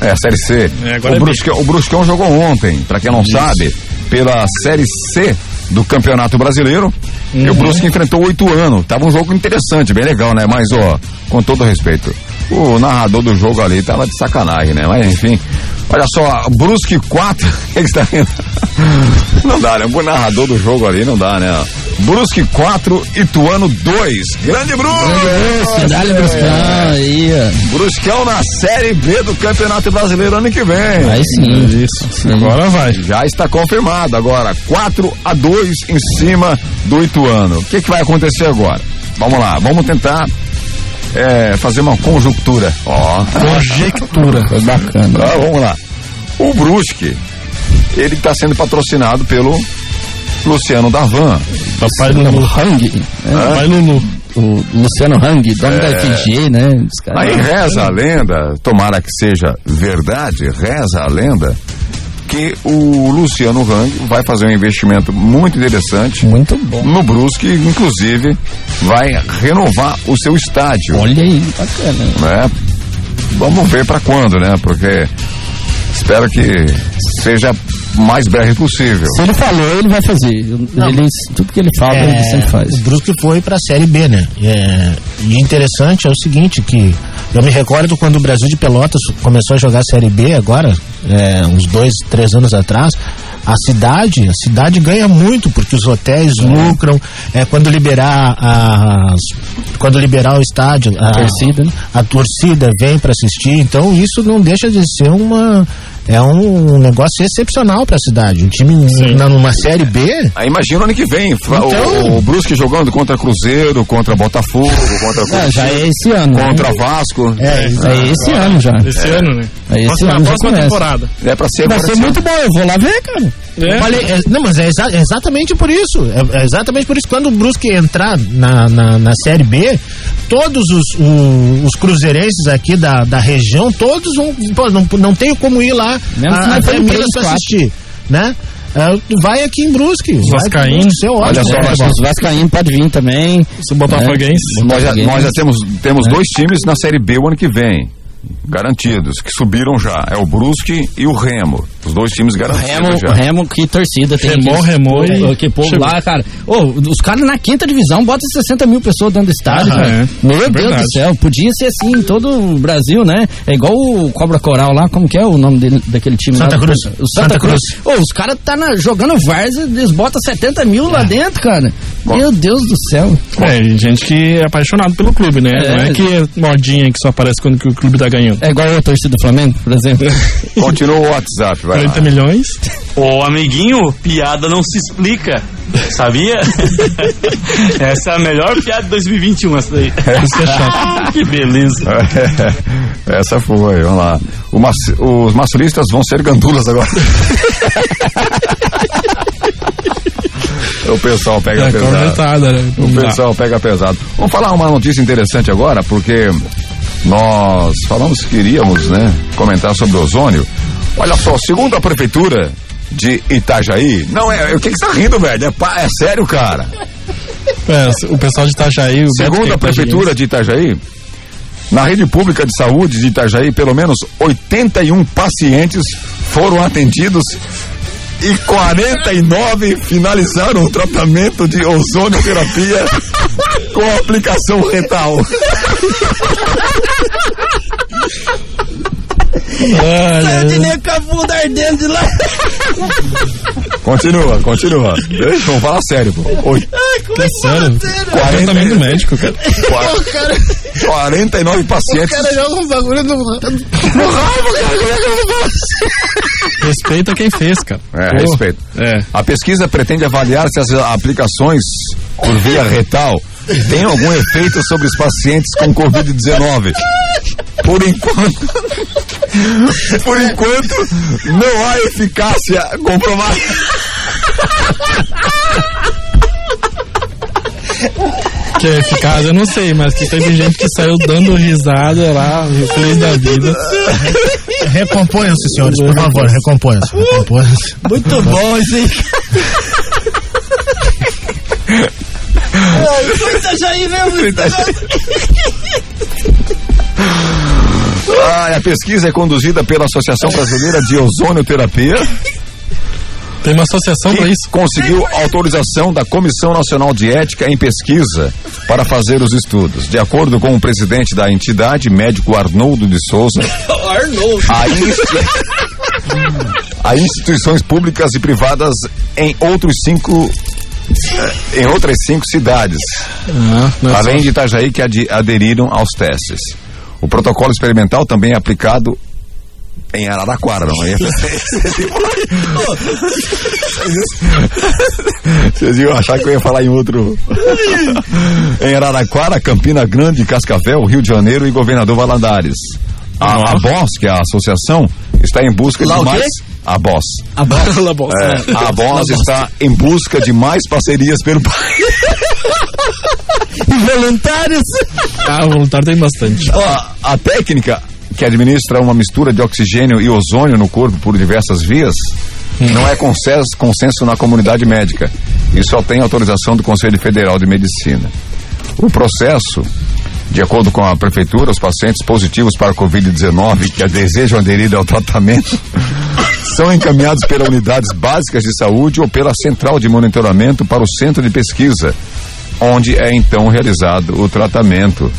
É, a Série C. É, o, é B. Brusquão, o Bruscão jogou ontem, pra quem não sabe, pela Série C do Campeonato Brasileiro. E o Brusque enfrentou oito anos. Tava um jogo interessante, bem legal, né? Mas, ó, com todo respeito, o narrador do jogo ali tava de sacanagem, né? Mas, enfim, olha só, Brusque 4. *laughs* O que tá rindo? Não dá, né? O narrador do jogo ali não dá, né? Brusque 4, Ituano 2. Grande Brusque! Brusque, dá-lhe Bruscão aí. Bruscão na Série B do Campeonato Brasileiro ano que vem. Aí sim. Isso. Agora vai. Já está confirmado agora, 4 a 2 em cima do Ituano. O que, que vai acontecer agora? Vamos lá, vamos tentar é, fazer uma conjuntura. Ó. Conjectura. Foi bacana. Ah, vamos lá. O Brusque, ele está sendo patrocinado pelo Luciano Davan. Papai Lulu. Hang. É, Papai Lulu. O Luciano Hang, dono da FG, né? Aí reza a lenda, tomara que seja verdade, reza a lenda, que o Luciano Hang vai fazer um investimento muito interessante Muito bom. no Brusque, inclusive vai renovar o seu estádio. Olha aí, bacana. né? Vamos ver para quando, né? Porque espero que seja mais breve possível. Se ele falou, ele vai fazer. Ele, tudo que ele fala, ele sempre faz. É, O Brusque foi para a Série B, né? É, e interessante é o seguinte, que eu me recordo quando o Brasil de Pelotas começou a jogar a Série B agora, é, uns dois, três anos atrás, a cidade, a cidade ganha muito, porque os hotéis lucram, é, quando liberar as, quando liberar o estádio, a, torcida, né? a torcida vem para assistir, então isso não deixa de ser uma é um negócio excepcional para a cidade. Um time na, numa série B, Aí imagina o ano que vem, Então- o, o Brusque jogando contra Cruzeiro, contra Botafogo, contra Ah, já é esse ano. né? contra Vasco. É, É esse ano já. Esse ano, né? É esse próxima, ano já próxima temporada. É pra ser Vai ser esse muito bom, eu vou lá ver, cara. É. Falei, é, não, mas é, exa- é exatamente por isso. É, é exatamente por isso. Quando o Brusque entrar na, na, na Série B, todos os, o- os cruzeirenses aqui da, da região, todos vão. Pô, não, não tenho como ir lá Mesmo a, até Minas pra assistir, né? É, vai aqui em Brusque. Vai Vascaíno. pro Brusque, ser ótimo. Olha só, É. Os Vascaínos podem vir também. Se o Botafoguense. Nós já, nós já temos, temos dois times na Série B o ano que vem. Garantidos, que subiram já. É o Brusque e o Remo. Os dois times garantidos Remo, já. Remo, que torcida tem. Remou, disso. remou e Que povo chegou. lá, cara. Ô, os caras na quinta divisão botam 60 mil pessoas dentro do estádio, Ah, cara. é. Meu É Deus verdade. do céu. Podia ser assim em todo o Brasil, né? É igual o Cobra Coral lá, como que é o nome dele, daquele time Santa lá? Cruz. O Santa, Santa Cruz. Ô, os caras tá na- jogando Várzea, eles botam 70 mil lá dentro, cara. Meu Deus do céu. É, gente que é apaixonado pelo clube, né? É. Não é que é modinha que só aparece quando que o clube tá ganhando. É igual a torcida do Flamengo, por exemplo. *laughs* Continua o WhatsApp, vai lá. 40 milhões. Ô amiguinho, piada não se explica. Sabia? *laughs* essa é a melhor piada de 2021, essa daí. Isso é *laughs* chato. que beleza. Essa foi, vamos lá. O mas- os maçuristas vão ser gandulas agora. o pessoal pega É pesado. né? O pessoal pega pesado. Vamos falar uma notícia interessante agora, porque nós falamos que iríamos, né, comentar sobre o ozônio. Olha só, segundo a prefeitura de Itajaí, não é, o que que tá rindo, velho? É, é sério, cara. É, o pessoal de Itajaí... O Beto Segundo é a prefeitura de Itajaí, na rede pública de saúde de Itajaí, pelo menos 81 pacientes foram atendidos e 49 finalizaram o tratamento de ozonioterapia *laughs* com aplicação retal. Olha, nem com a bunda ardendo de lá. *laughs* Continua, continua. Deixa, vamos falar sério, pô. Oi, é sério. Tratamento médico, cara. qua- 49 pacientes. joga um bagulho no. Respeita quem fez, cara. É, Pô, respeito. É. A pesquisa pretende avaliar se as aplicações por via retal têm algum efeito sobre os pacientes com Covid-19. Por enquanto, *laughs* por enquanto, não há eficácia comprovada. Que é eficaz, eu não sei, mas que teve gente que saiu dando risada lá, feliz da vida. Recomponham-se, senhores, por favor, recomponham-se. recomponham-se. Muito bom isso aí. Foi Itajaí mesmo. Ah, a pesquisa é conduzida pela Associação Brasileira de Ozonioterapia. Tem uma associação pra isso. conseguiu autorização da Comissão Nacional de Ética em Pesquisa para fazer os estudos. De acordo com o presidente da entidade, médico Arnoldo de Souza, *laughs* Arnold. há, insti- há instituições públicas e privadas em outros cinco eh, em outras cinco cidades, é além só- de Itajaí, que ade- aderiram aos testes. O protocolo experimental também é aplicado em Araraquara, não é? Vocês iam achar que eu ia falar em outro. em Araraquara, Campina Grande, Cascavel, Rio de Janeiro e Governador Valadares. A, a BOS, que é a associação, está em busca Lá de mais. A BOS. A Bossa, É, *laughs* a BOS está em busca de mais parcerias pelo país. *laughs* *laughs* Voluntários. Ah, o voluntário tem bastante. Ó, a técnica que administra uma mistura de oxigênio e ozônio no corpo por diversas vias não é consenso, consenso na comunidade médica e só tem autorização do Conselho Federal de Medicina. O processo, de acordo com a prefeitura, os pacientes positivos para a Covid-19 que desejam aderir ao tratamento *laughs* são encaminhados pelas unidades básicas de saúde ou pela central de monitoramento para o centro de pesquisa, onde é então realizado o tratamento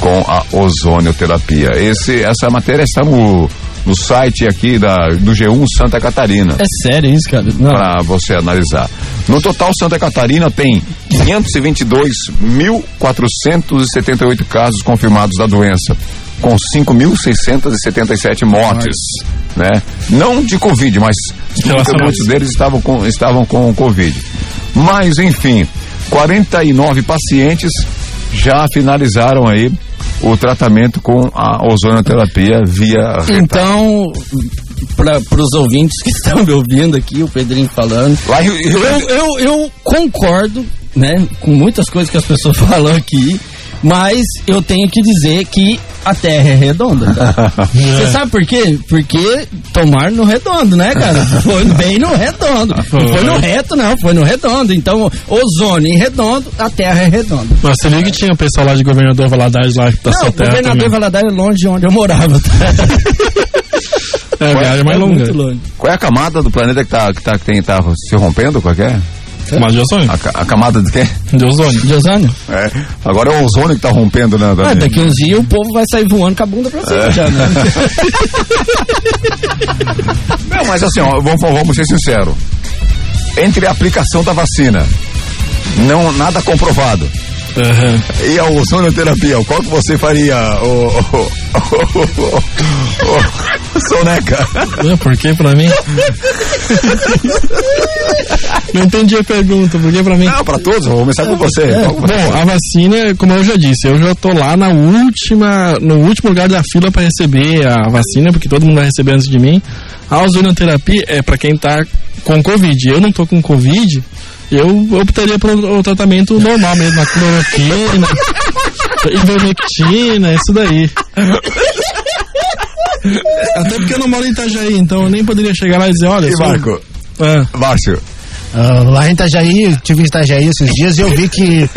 com a ozonioterapia. Esse, essa matéria está no, no site aqui da, do G1 Santa Catarina. É sério isso, cara? Para você analisar. No total, Santa Catarina tem 522.478 casos confirmados da doença, com 5.677 mortes, né? Não de Covid, mas muitos deles estavam com, estavam com Covid. Mas, enfim, 49 pacientes já finalizaram aí o tratamento com a ozonioterapia via retal. Então, para os ouvintes que *laughs* estão me ouvindo aqui, o Pedrinho falando, Rio- eu, eu, eu concordo, né, com muitas coisas que as pessoas *laughs* falam aqui, mas eu tenho que dizer que a Terra é redonda. tá? *laughs* Você sabe por quê? Porque tomaram no redondo, né, cara? *laughs* Foi bem no redondo. Não foi no reto, não, foi no redondo. Então, ozônio em redondo, a Terra é redonda. Mas você liga que tinha o pessoal lá de governador Valadares lá que tá não, sua o terra governador também. Valadares é longe de onde eu morava. Tá? É, a viagem é mais É longa. Qual é a camada do planeta que tá, que tá, que tem, tá se rompendo? Qual é? Mas de ozônio. A, a camada de quê? De ozônio. De ozônio? É. Agora é o ozônio que tá rompendo, né? Ah, daqui uns dias o povo vai sair voando com a bunda pra cima É. já, né? Não, mas assim, ó, vamos, vamos ser sinceros. Entre a aplicação da vacina, não nada comprovado. E a ozonioterapia, qual que você faria, o, o, o, o, o, Soneca? É, por que pra mim? Não entendi a pergunta, por que pra mim? Não, pra todos, vou começar com você. É, bom, a vacina, como eu já disse, eu já tô lá na última, no último lugar da fila para receber a vacina, porque todo mundo vai receber antes de mim. A ozonioterapia é para quem tá com Covid. Eu não tô com Covid, eu optaria pelo o tratamento normal mesmo, a cloroquina, *laughs* ivermectina, isso daí. Até porque eu não moro em Itajaí, então eu nem poderia chegar lá e dizer, olha, E Marco? Ah. Márcio. Ah, lá em Itajaí, eu tive em Itajaí esses dias e eu vi que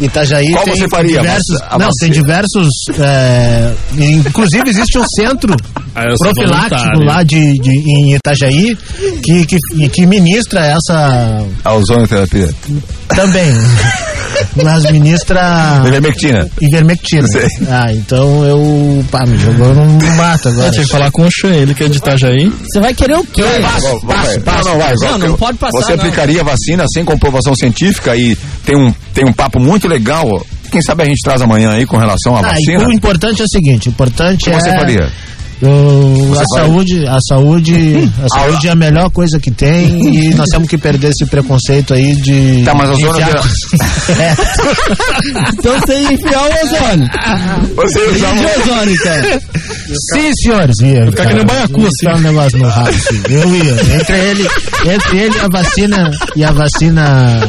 Itajaí Qual tem você faria? diversos. A não, tem diversos. é, inclusive existe um centro Ah, profilático lá de, de- em Itajaí que, que, que ministra essa. A ozonioterapia. Também. Mas ministra. Ivermectina. Ivermectina. Sei. Ah, então eu. Pá, me jogou no mato agora. Eu tinha que falar com o Xan, ele que é de Itajaí. Você vai querer o quê? Vai, vai, vai. Não, não, vai. Não, não pode passar, Você não. aplicaria a vacina sem comprovação científica e tem um, tem um papo muito legal. Quem sabe a gente traz amanhã aí com relação à Ah, e vacina? o importante é o seguinte, o importante O que você é faria? O- Você a saúde, a saúde, a *laughs* saúde é a melhor coisa que tem e nós temos que perder esse preconceito aí de Tá, mas zona enfiar- *laughs* Então você ia enfiar o ozônio. Você usava- de ozônio, então. Sim, senhores, ia. ficar que nem o Baiacu, assim. um negócio no rabo, assim. Eu ia. Entre ele, entre ele a vacina e a vacina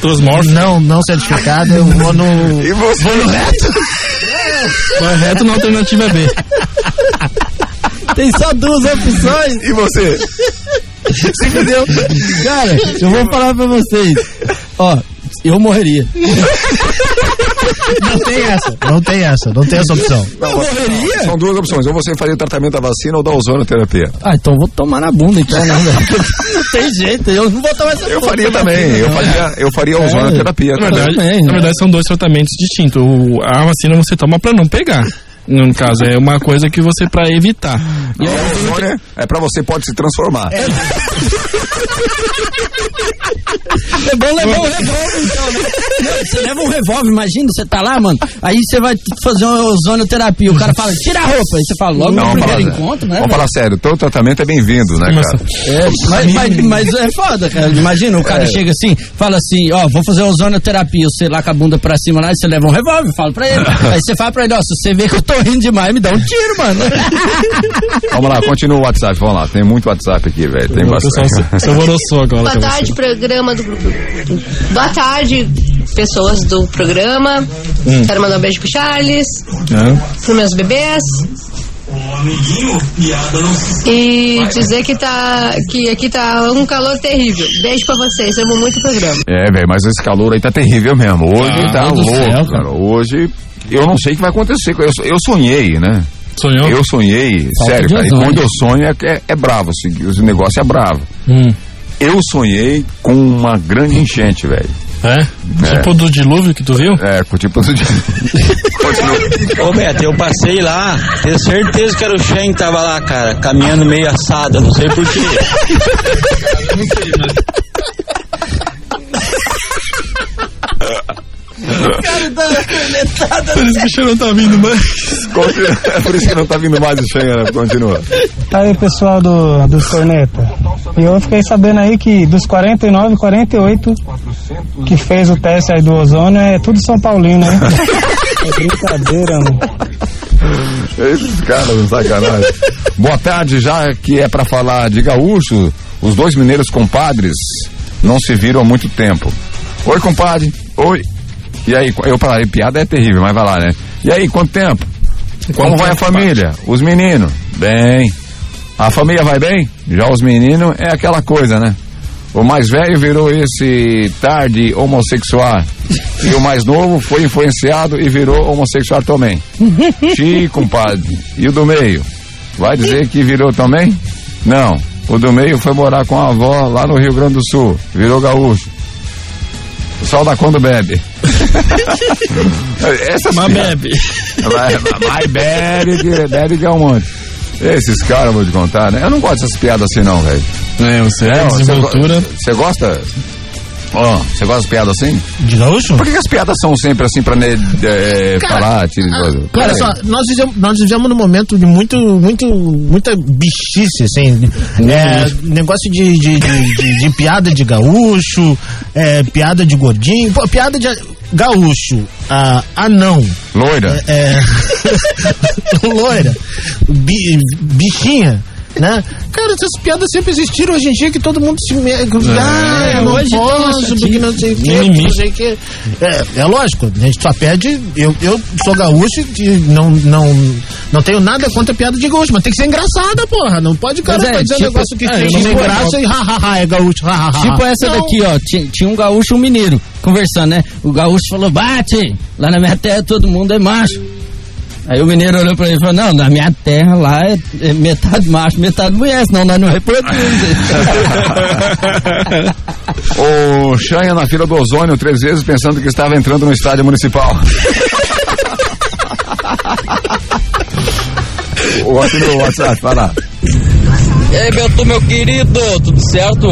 Transmorfo. não, não certificada, eu vou no. E você? Vou no reto. Vai reto na alternativa B. Tem só duas opções. E você? Você entendeu? Cara, eu vou falar pra vocês. Ó, eu morreria. Não tem essa, não tem essa, não tem essa opção. Não, morreria? São duas opções. Ou você faria o tratamento da vacina ou da ozonioterapia. Ah, então eu vou tomar na bunda, então, né? Não *laughs* tem jeito, eu não vou tomar essa Eu faria na também. Eu não. faria, eu faria a É. Na verdade, também, na né? verdade são dois tratamentos distintos. O, a vacina você toma pra não pegar. No caso, é uma coisa que você pra evitar. E aí, o ozônio é pra você pode se transformar. É *laughs* bom levar um revólver, então, né? Não, Você leva um revólver, imagina, você tá lá, mano. Aí você vai fazer uma ozonioterapia. O cara fala, tira a roupa. Aí você fala, logo no vamos primeiro falar, encontro, né? Vamos falar sério, todo tratamento é bem-vindo, né, cara? É, mas, mas, mas é foda, cara. Imagina, o cara É. chega assim, fala assim, ó, vou fazer ozonioterapia, você lá com a bunda pra cima lá, e você leva um revólver, fala pra ele. *laughs* Aí você fala pra ele, ó, se você vê que eu tô rindo demais, me dá um tiro, mano. *laughs* Vamos lá, continua o WhatsApp, vamos lá. Tem muito WhatsApp aqui, velho. Tem bastante. agora. Boa tarde, programa do. Boa tarde, pessoas do programa. Hum. Quero mandar um beijo pro Charles, você. pros meus bebês. E dizer que tá. que aqui tá um calor terrível. Beijo pra vocês, amo muito o programa. É, velho, mas esse calor aí tá terrível mesmo. Hoje Ah, tá louco, céu, cara. Hoje eu não sei o que vai acontecer. Eu, eu sonhei, né? Sonhou? Eu sonhei, Falta sério, cara. E quando eu sonho é, é, é bravo, assim, o negócio é bravo. Hum. Eu sonhei com uma grande enchente, velho. É? Tipo do dilúvio que tu viu? É, com tipo do *laughs* Ô Beto, eu passei lá, tenho certeza que era o Shen que tava lá, cara, caminhando meio assado, não sei porquê. cara tá cornetada. Por isso que o cheiro não tá vindo mais. Continua. É por isso que não tá vindo mais o Xenha, né? Continua. Tá aí, pessoal do, dos Corneta. E eu fiquei sabendo aí que dos 49, 48 que fez o teste aí do ozônio é tudo São Paulino, hein? *laughs* É brincadeira, mano. Esses caras, sacanagem. Boa tarde, já que é pra falar de gaúcho, os dois mineiros compadres não se viram há muito tempo. Oi, compadre. Oi. E aí, eu falei, piada é terrível, mas vai lá, né? E aí, quanto tempo? Como vai a família? Os meninos? Bem. A família vai bem? Já os meninos é aquela coisa, né? O mais velho virou esse tarde homossexual. E o mais novo foi influenciado e virou homossexual também. *laughs* Xi, compadre. E o do meio? Vai dizer que virou também? Não. O do meio foi morar com a avó lá no Rio Grande do Sul. Virou gaúcho. O sol da quando bebe. *laughs* Essas Mas bebe. Vai, vai, bebe, que, bebe que é um monte. Esses caras, vou te contar, né? Eu não gosto dessas piadas assim, não, velho. É, você é, Você desenvoltura. você gosta? Ó, você gosta das piadas assim? De gaúcho? Por que, que as piadas são sempre assim pra ne, é, Cara, falar, tira? Olha Peraí. só, nós vivemos, nós vivemos num momento de muito, muito, muita bichice, assim. É, negócio de, de, de, de- de piada de gaúcho, é, piada de gordinho, pô, piada de gaúcho, ah, anão. Loira. É, *laughs* loira, bi- bichinha. Né? Cara, essas piadas sempre existiram hoje em dia que todo mundo se. Me... Ah, eu não hoje tem uma posso, porque não sei o que, não sei o que. É, é lógico, a gente só pede. Eu, eu sou gaúcho e não, não, não tenho nada contra piada de gaúcho, mas tem que ser engraçada, porra. Não pode o cara Mas é, dizendo tipo- negócio que é, tem graça e hahaha, é gaúcho, hahaha. Tipo essa Não. daqui, ó. Tinha, tinha um gaúcho e um mineiro conversando, né? O gaúcho falou, bate! Lá na minha terra todo mundo é macho. Aí o mineiro olhou pra ele e falou, não, na minha terra lá é, é metade macho, metade mulher, senão nós não reproduzimos. O *laughs* Xanha na fila do ozônio três vezes pensando que estava entrando no estádio municipal. *laughs* o outro no WhatsApp, vai lá. E aí, Beto, meu querido, tudo certo?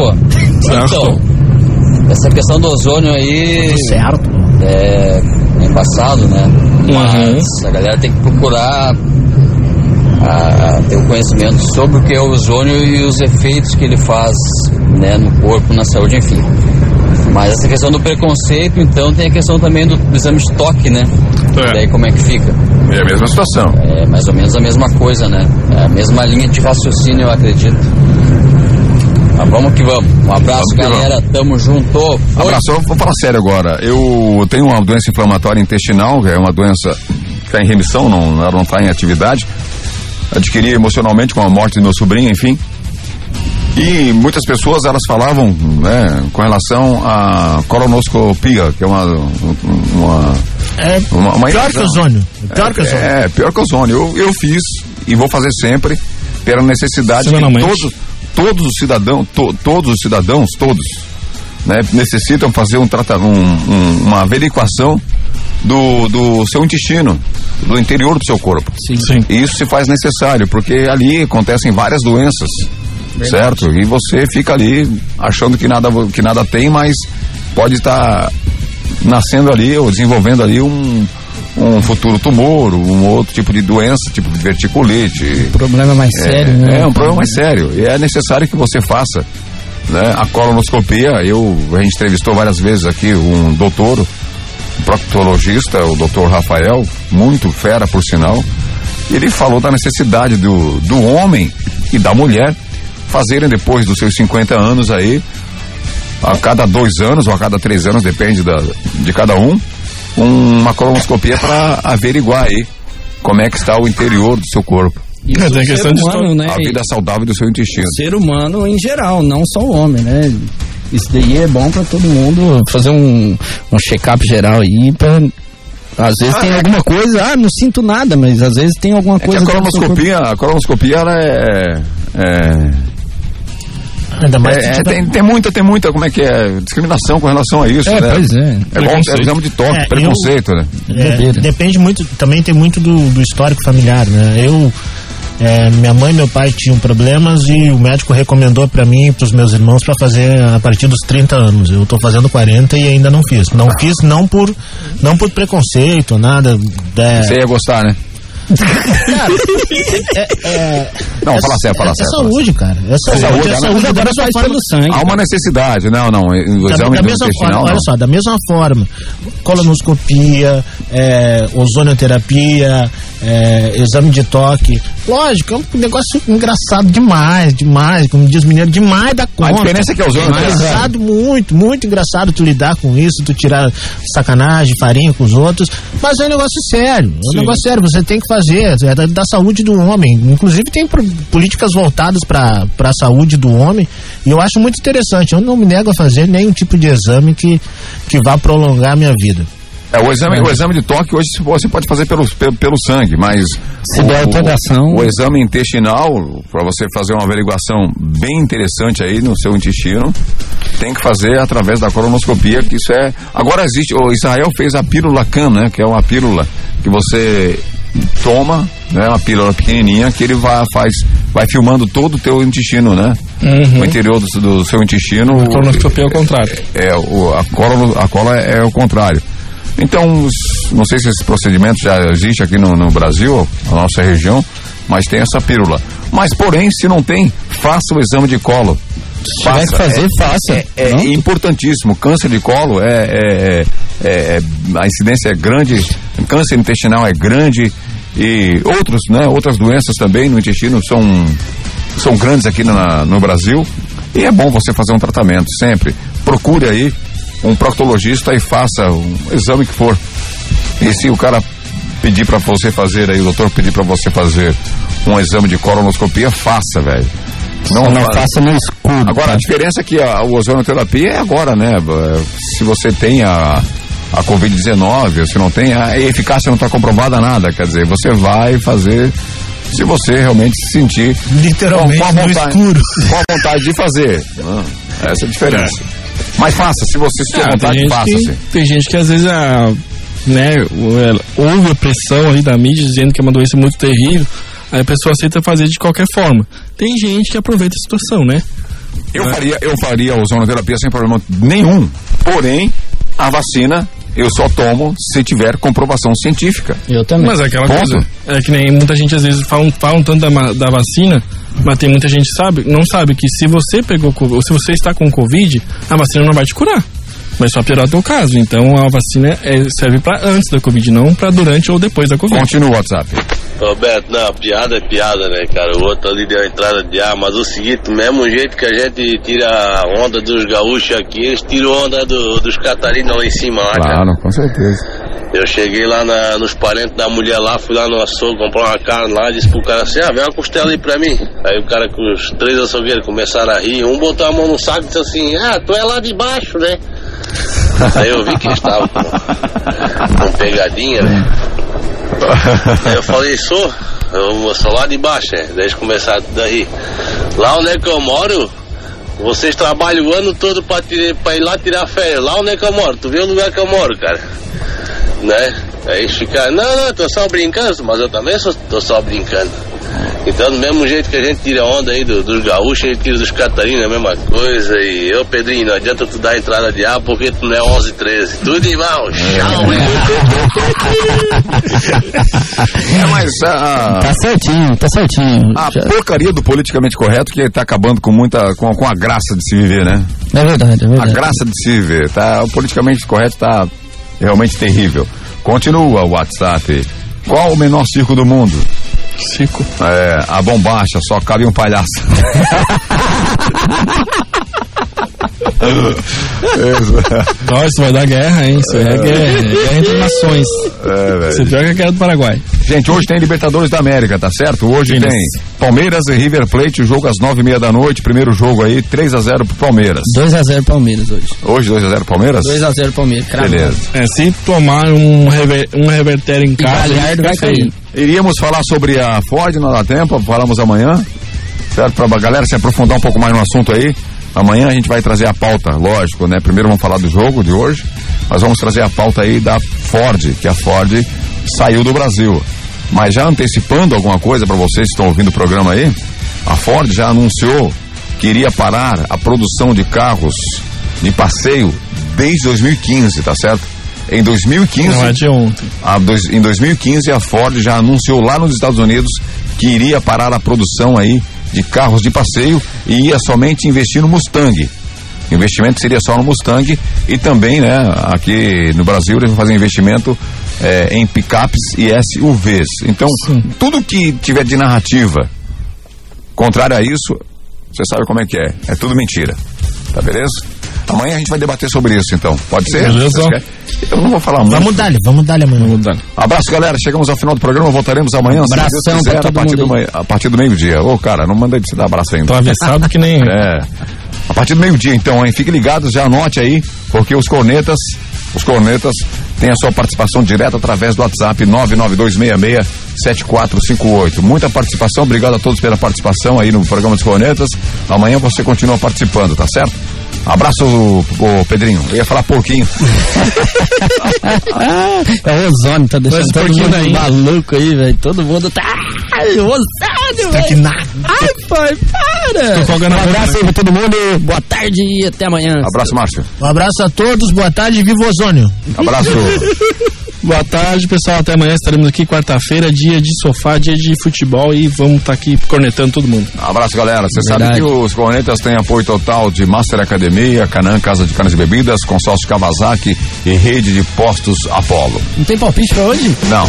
Então, essa questão do ozônio aí. Tudo certo. É, é embaçado, né? Mas a galera tem que procurar a- a ter o conhecimento sobre o que é o ozônio e os efeitos que ele faz né, no corpo, na saúde, enfim. Mas essa questão do preconceito, então, tem a questão também do, do exame de toque, né? É. Daí como é que fica? É a mesma situação. É mais ou menos a mesma coisa, né? É a mesma linha de raciocínio, eu acredito. Mas vamos que vamos. Um abraço, Vamos que galera. Tamo junto. Foi. Abraço, eu vou falar sério agora. Eu tenho uma doença inflamatória intestinal, que é uma doença que está em remissão, não, ela não está em atividade. Adquiri emocionalmente com a morte do meu sobrinho, enfim. E muitas pessoas elas falavam, né, com relação à colonoscopia, que é uma uma É uma, uma pior que ozônio. Pior que é, ozônio. É, pior que ozônio. Eu, eu fiz e vou fazer sempre pela necessidade que Semanalmente. todos, todos os cidadãos, to- todos os cidadãos, todos, né, necessitam fazer um, um, um- uma averiguação do, do seu intestino. do interior do seu corpo. Sim. Sim. E isso se faz necessário, porque ali acontecem várias doenças, certo? E você fica ali achando que nada, que nada tem, mas pode estar nascendo ali ou desenvolvendo ali um, um futuro tumor, um outro tipo de doença, tipo de verticulite. Problema mais É, sério, né? É um problema mais sério. E é necessário que você faça. Né? A colonoscopia, eu, a gente entrevistou várias vezes aqui um doutor, um proctologista, o doutor Rafael, muito fera por sinal. Ele falou da necessidade do, do homem e da mulher fazerem depois dos seus 50 anos aí, a cada dois anos ou a cada três anos, depende da, de cada um, uma colonoscopia para averiguar aí como é que está o interior do seu corpo. Isso É, tem o questão ser de humano, né? A vida saudável do seu intestino. ser humano em geral, não só o homem, né? Isso daí é bom pra todo mundo fazer um, um check-up geral aí pra. Às vezes tem alguma coisa, ah, não sinto nada, mas às vezes tem alguma É que coisa. a seu corpo. colonoscopia, a colonoscopia ela é. é Ainda mais é, que é, tiver- tem, tem muita, tem muita, como é que é? Discriminação com relação a isso, É, né? pois é. É igual é de toque, É, preconceito, né? É, depende muito, também tem muito do, do histórico familiar, né? Eu, é, minha mãe e meu pai tinham problemas e o médico recomendou pra mim e pros meus irmãos pra fazer a partir dos 30 anos. Eu tô fazendo 40 e ainda não fiz. Não fiz não por não por preconceito, nada. É, Você ia gostar, né? Cara, é, é, Não, é- fala sério, fala é sério. saúde, cara. É saúde, é saúde, né? da mesma forma. Há uma necessidade, não, não. O Da, exame da mesma forma, olha só, da mesma forma, colonoscopia, é, ozonioterapia, é, exame de toque. Lógico, é um negócio engraçado demais, demais, como diz o mineiro, demais da conta. diferença é que a ozonioterapia- Engraçado, muito, muito engraçado tu lidar com isso, tu tirar sacanagem, farinha com os outros, mas é um negócio sério, é um Sim. negócio sério, você tem que fazer, é da, da saúde do homem. Inclusive tem pro- políticas voltadas para a saúde do homem, e eu acho muito interessante. Eu não me nego a fazer nenhum tipo de exame que, que vá prolongar a minha vida. É, o exame, o exame de toque hoje você pode fazer pelo, pelo, pelo sangue, mas Se o, der alteração- o, exame intestinal, para você fazer uma averiguação bem interessante aí no seu intestino, tem que fazer através da colonoscopia, que isso é. Agora existe, o Israel fez a pílula CAM, né? Que é uma pílula que você toma, né? Uma pílula pequenininha que ele vai, faz, vai filmando todo o teu intestino, né? Uhum. O interior do, do seu intestino. A colonoscopia é o contrário. É, o, a cola, a cola é, é o contrário. Então, não sei se esse procedimento já existe aqui no, no Brasil, na nossa região, mas tem essa pílula. Mas, porém, se não tem, faça o exame de colo. Se tiver que fazer, é, faça. É, é importantíssimo. Câncer de colo é, é- é- é- a incidência é grande, câncer intestinal é grande e outros, né? Outras doenças também no intestino são são grandes aqui na- no Brasil e é bom você fazer um tratamento sempre. Procure aí um proctologista e faça um exame que for. E se o cara pedir para você fazer aí, o doutor pedir para você fazer um exame de colonoscopia, faça, velho. Só não faça no escuro. Agora, tá? a diferença é que a, a ozonoterapia é agora, né? Se você tem a, a Covid-19, se não tem, a eficácia não está comprovada nada. Quer dizer, você vai fazer se você realmente se sentir Literalmente com, a no vontade, escuro. com a vontade de fazer. Ah, essa é a diferença. Mas faça, se você sentir Ah, vontade, tem, faça. gente que, tem gente que às vezes a, né, o- ela- houve a pressão ali da mídia dizendo que é uma doença muito terrível, aí a pessoa aceita fazer de qualquer forma. Tem gente que aproveita a situação, né? Eu faria, eu faria a ozonoterapia sem problema nenhum. Porém, a vacina eu só tomo se tiver comprovação científica. Eu também. Mas é aquela Ponto. coisa, é que nem muita gente às vezes falam, falam tanto da, ma- da vacina, mas tem muita gente que sabe, não sabe que se você pegou ou se você está com Covid, a vacina não vai te curar. Vai só piorar o teu caso. Então a vacina é- serve para antes da Covid, não para durante ou depois da Covid. Continua o WhatsApp. Roberto, não, piada é piada, né, cara? O outro ali deu a entrada de ar, mas o seguinte, do mesmo jeito que a gente tira a onda dos gaúchos aqui, eles tiram onda do- dos catarinas lá em cima, lá, cara. Claro, com certeza. Eu cheguei lá na- nos parentes da mulher lá, fui lá no açougue comprar uma carne lá, disse pro cara assim, ah, vem uma costela aí pra mim. Aí o cara com os três açougueiros começaram a rir, um botou a mão no saco e disse assim, ah, tu é lá de baixo, né? Aí eu vi que eles estavam com, com pegadinha, né? Aí eu falei, sou, eu sou lá de baixo, né? Daí eles começaram a. Lá onde é que eu moro, vocês trabalham o ano todo pra, ir lá tirar férias. Lá onde é que eu moro, tu vê o lugar que eu moro, cara. Né? Aí fica, não, não, tô só brincando, mas eu também sou, tô só brincando. Então, do mesmo jeito que a gente tira onda aí do- dos gaúchos, a gente tira dos catarinos, a mesma coisa. E eu, Pedrinho, não adianta tu dar entrada de ar porque tu não é 11, 13. Tudo igual, tchau, É, mas a, Tá certinho, tá certinho. a Já- porcaria do politicamente correto que tá acabando com muita, com, com a graça de se viver, né? É verdade, é A verdade. graça de se viver, tá? O politicamente correto tá realmente terrível. Continua o WhatsApp. Qual o menor circo do mundo? Circo. É, a bombacha, só cabe um palhaço. *laughs* Nossa, isso vai dar guerra, hein? Isso é, guerra. Guerra entre nações. É, velho. Você pior que a guerra do Paraguai. Gente, hoje tem Libertadores da América, tá certo? Hoje Isso. tem Palmeiras e River Plate, o jogo às nove e meia da noite, primeiro jogo aí, 3 a 0 pro Palmeiras. 2x0 Palmeiras hoje. Hoje 2 a 0 Palmeiras? 2x0 Palmeiras. cravado. Beleza. É, se tomar um, rever, um revertério em casa, Galhardo vai cair. Iríamos falar sobre a Ford, não dá tempo, falamos amanhã, certo? Pra galera se aprofundar um pouco mais no assunto aí. Amanhã a gente vai trazer a pauta, lógico, né? Primeiro vamos falar do jogo de hoje, mas vamos trazer a pauta aí da Ford, que a Ford saiu do Brasil. Mas já antecipando alguma coisa para vocês que estão ouvindo o programa aí, a Ford já anunciou que iria parar a produção de carros de passeio desde 2015, tá certo? Em 2015. Não é de ontem. A dois- em 2015, a Ford já anunciou lá nos Estados Unidos que iria parar a produção aí de carros de passeio e ia somente investir no Mustang. O investimento seria só no Mustang e também, né, aqui no Brasil eles vão fazer investimento eh, em picapes e SUVs. Então, tudo que tiver de narrativa contrária a isso, você sabe como é que é. É tudo mentira. Tá beleza? Amanhã a gente vai debater sobre isso, então. Pode ser? Beleza. Eu não vou falar muito. Vamos dar-lhe, vamos dar-lhe amanhã. Vamos dar. Abraço, galera. Chegamos ao final do programa. Voltaremos amanhã. Abração Deus quiser, pra todo a partir, do, a partir do meio-dia. Ô, cara, não mandei de você dar abraço ainda. Tô avessado que nem. É. A partir do meio-dia, então, hein? Fiquem ligados, já anote aí, porque os cornetas, os cornetas têm a sua participação direta através do WhatsApp 992667458. Muita participação, obrigado a todos pela participação aí no programa dos cornetas. Amanhã você continua participando, tá certo? Abraço, ô, Pedrinho. Eu ia falar pouquinho. *laughs* é o ozônio, tá deixando Mas todo mundo daí? maluco aí, velho. Todo mundo tá. Ai, ozônio, Tá que velho. nada. Ai, pai, para. Tô folgando Um abraço aí pra todo mundo. Boa tarde e até amanhã. Abraço, Márcio. Um abraço a todos, boa tarde, viva o ozônio. Abraço. *laughs* Boa tarde, pessoal. Até amanhã estaremos aqui quarta-feira, dia de sofá, dia de futebol e vamos estar aqui cornetando todo mundo. Abraço, galera. Você sabe que os Cornetas têm apoio total de Master Academia, Canã Casa de Carnes e Bebidas, Consórcio Kawasaki e Rede de Postos Apollo. Não tem palpite pra hoje? Não.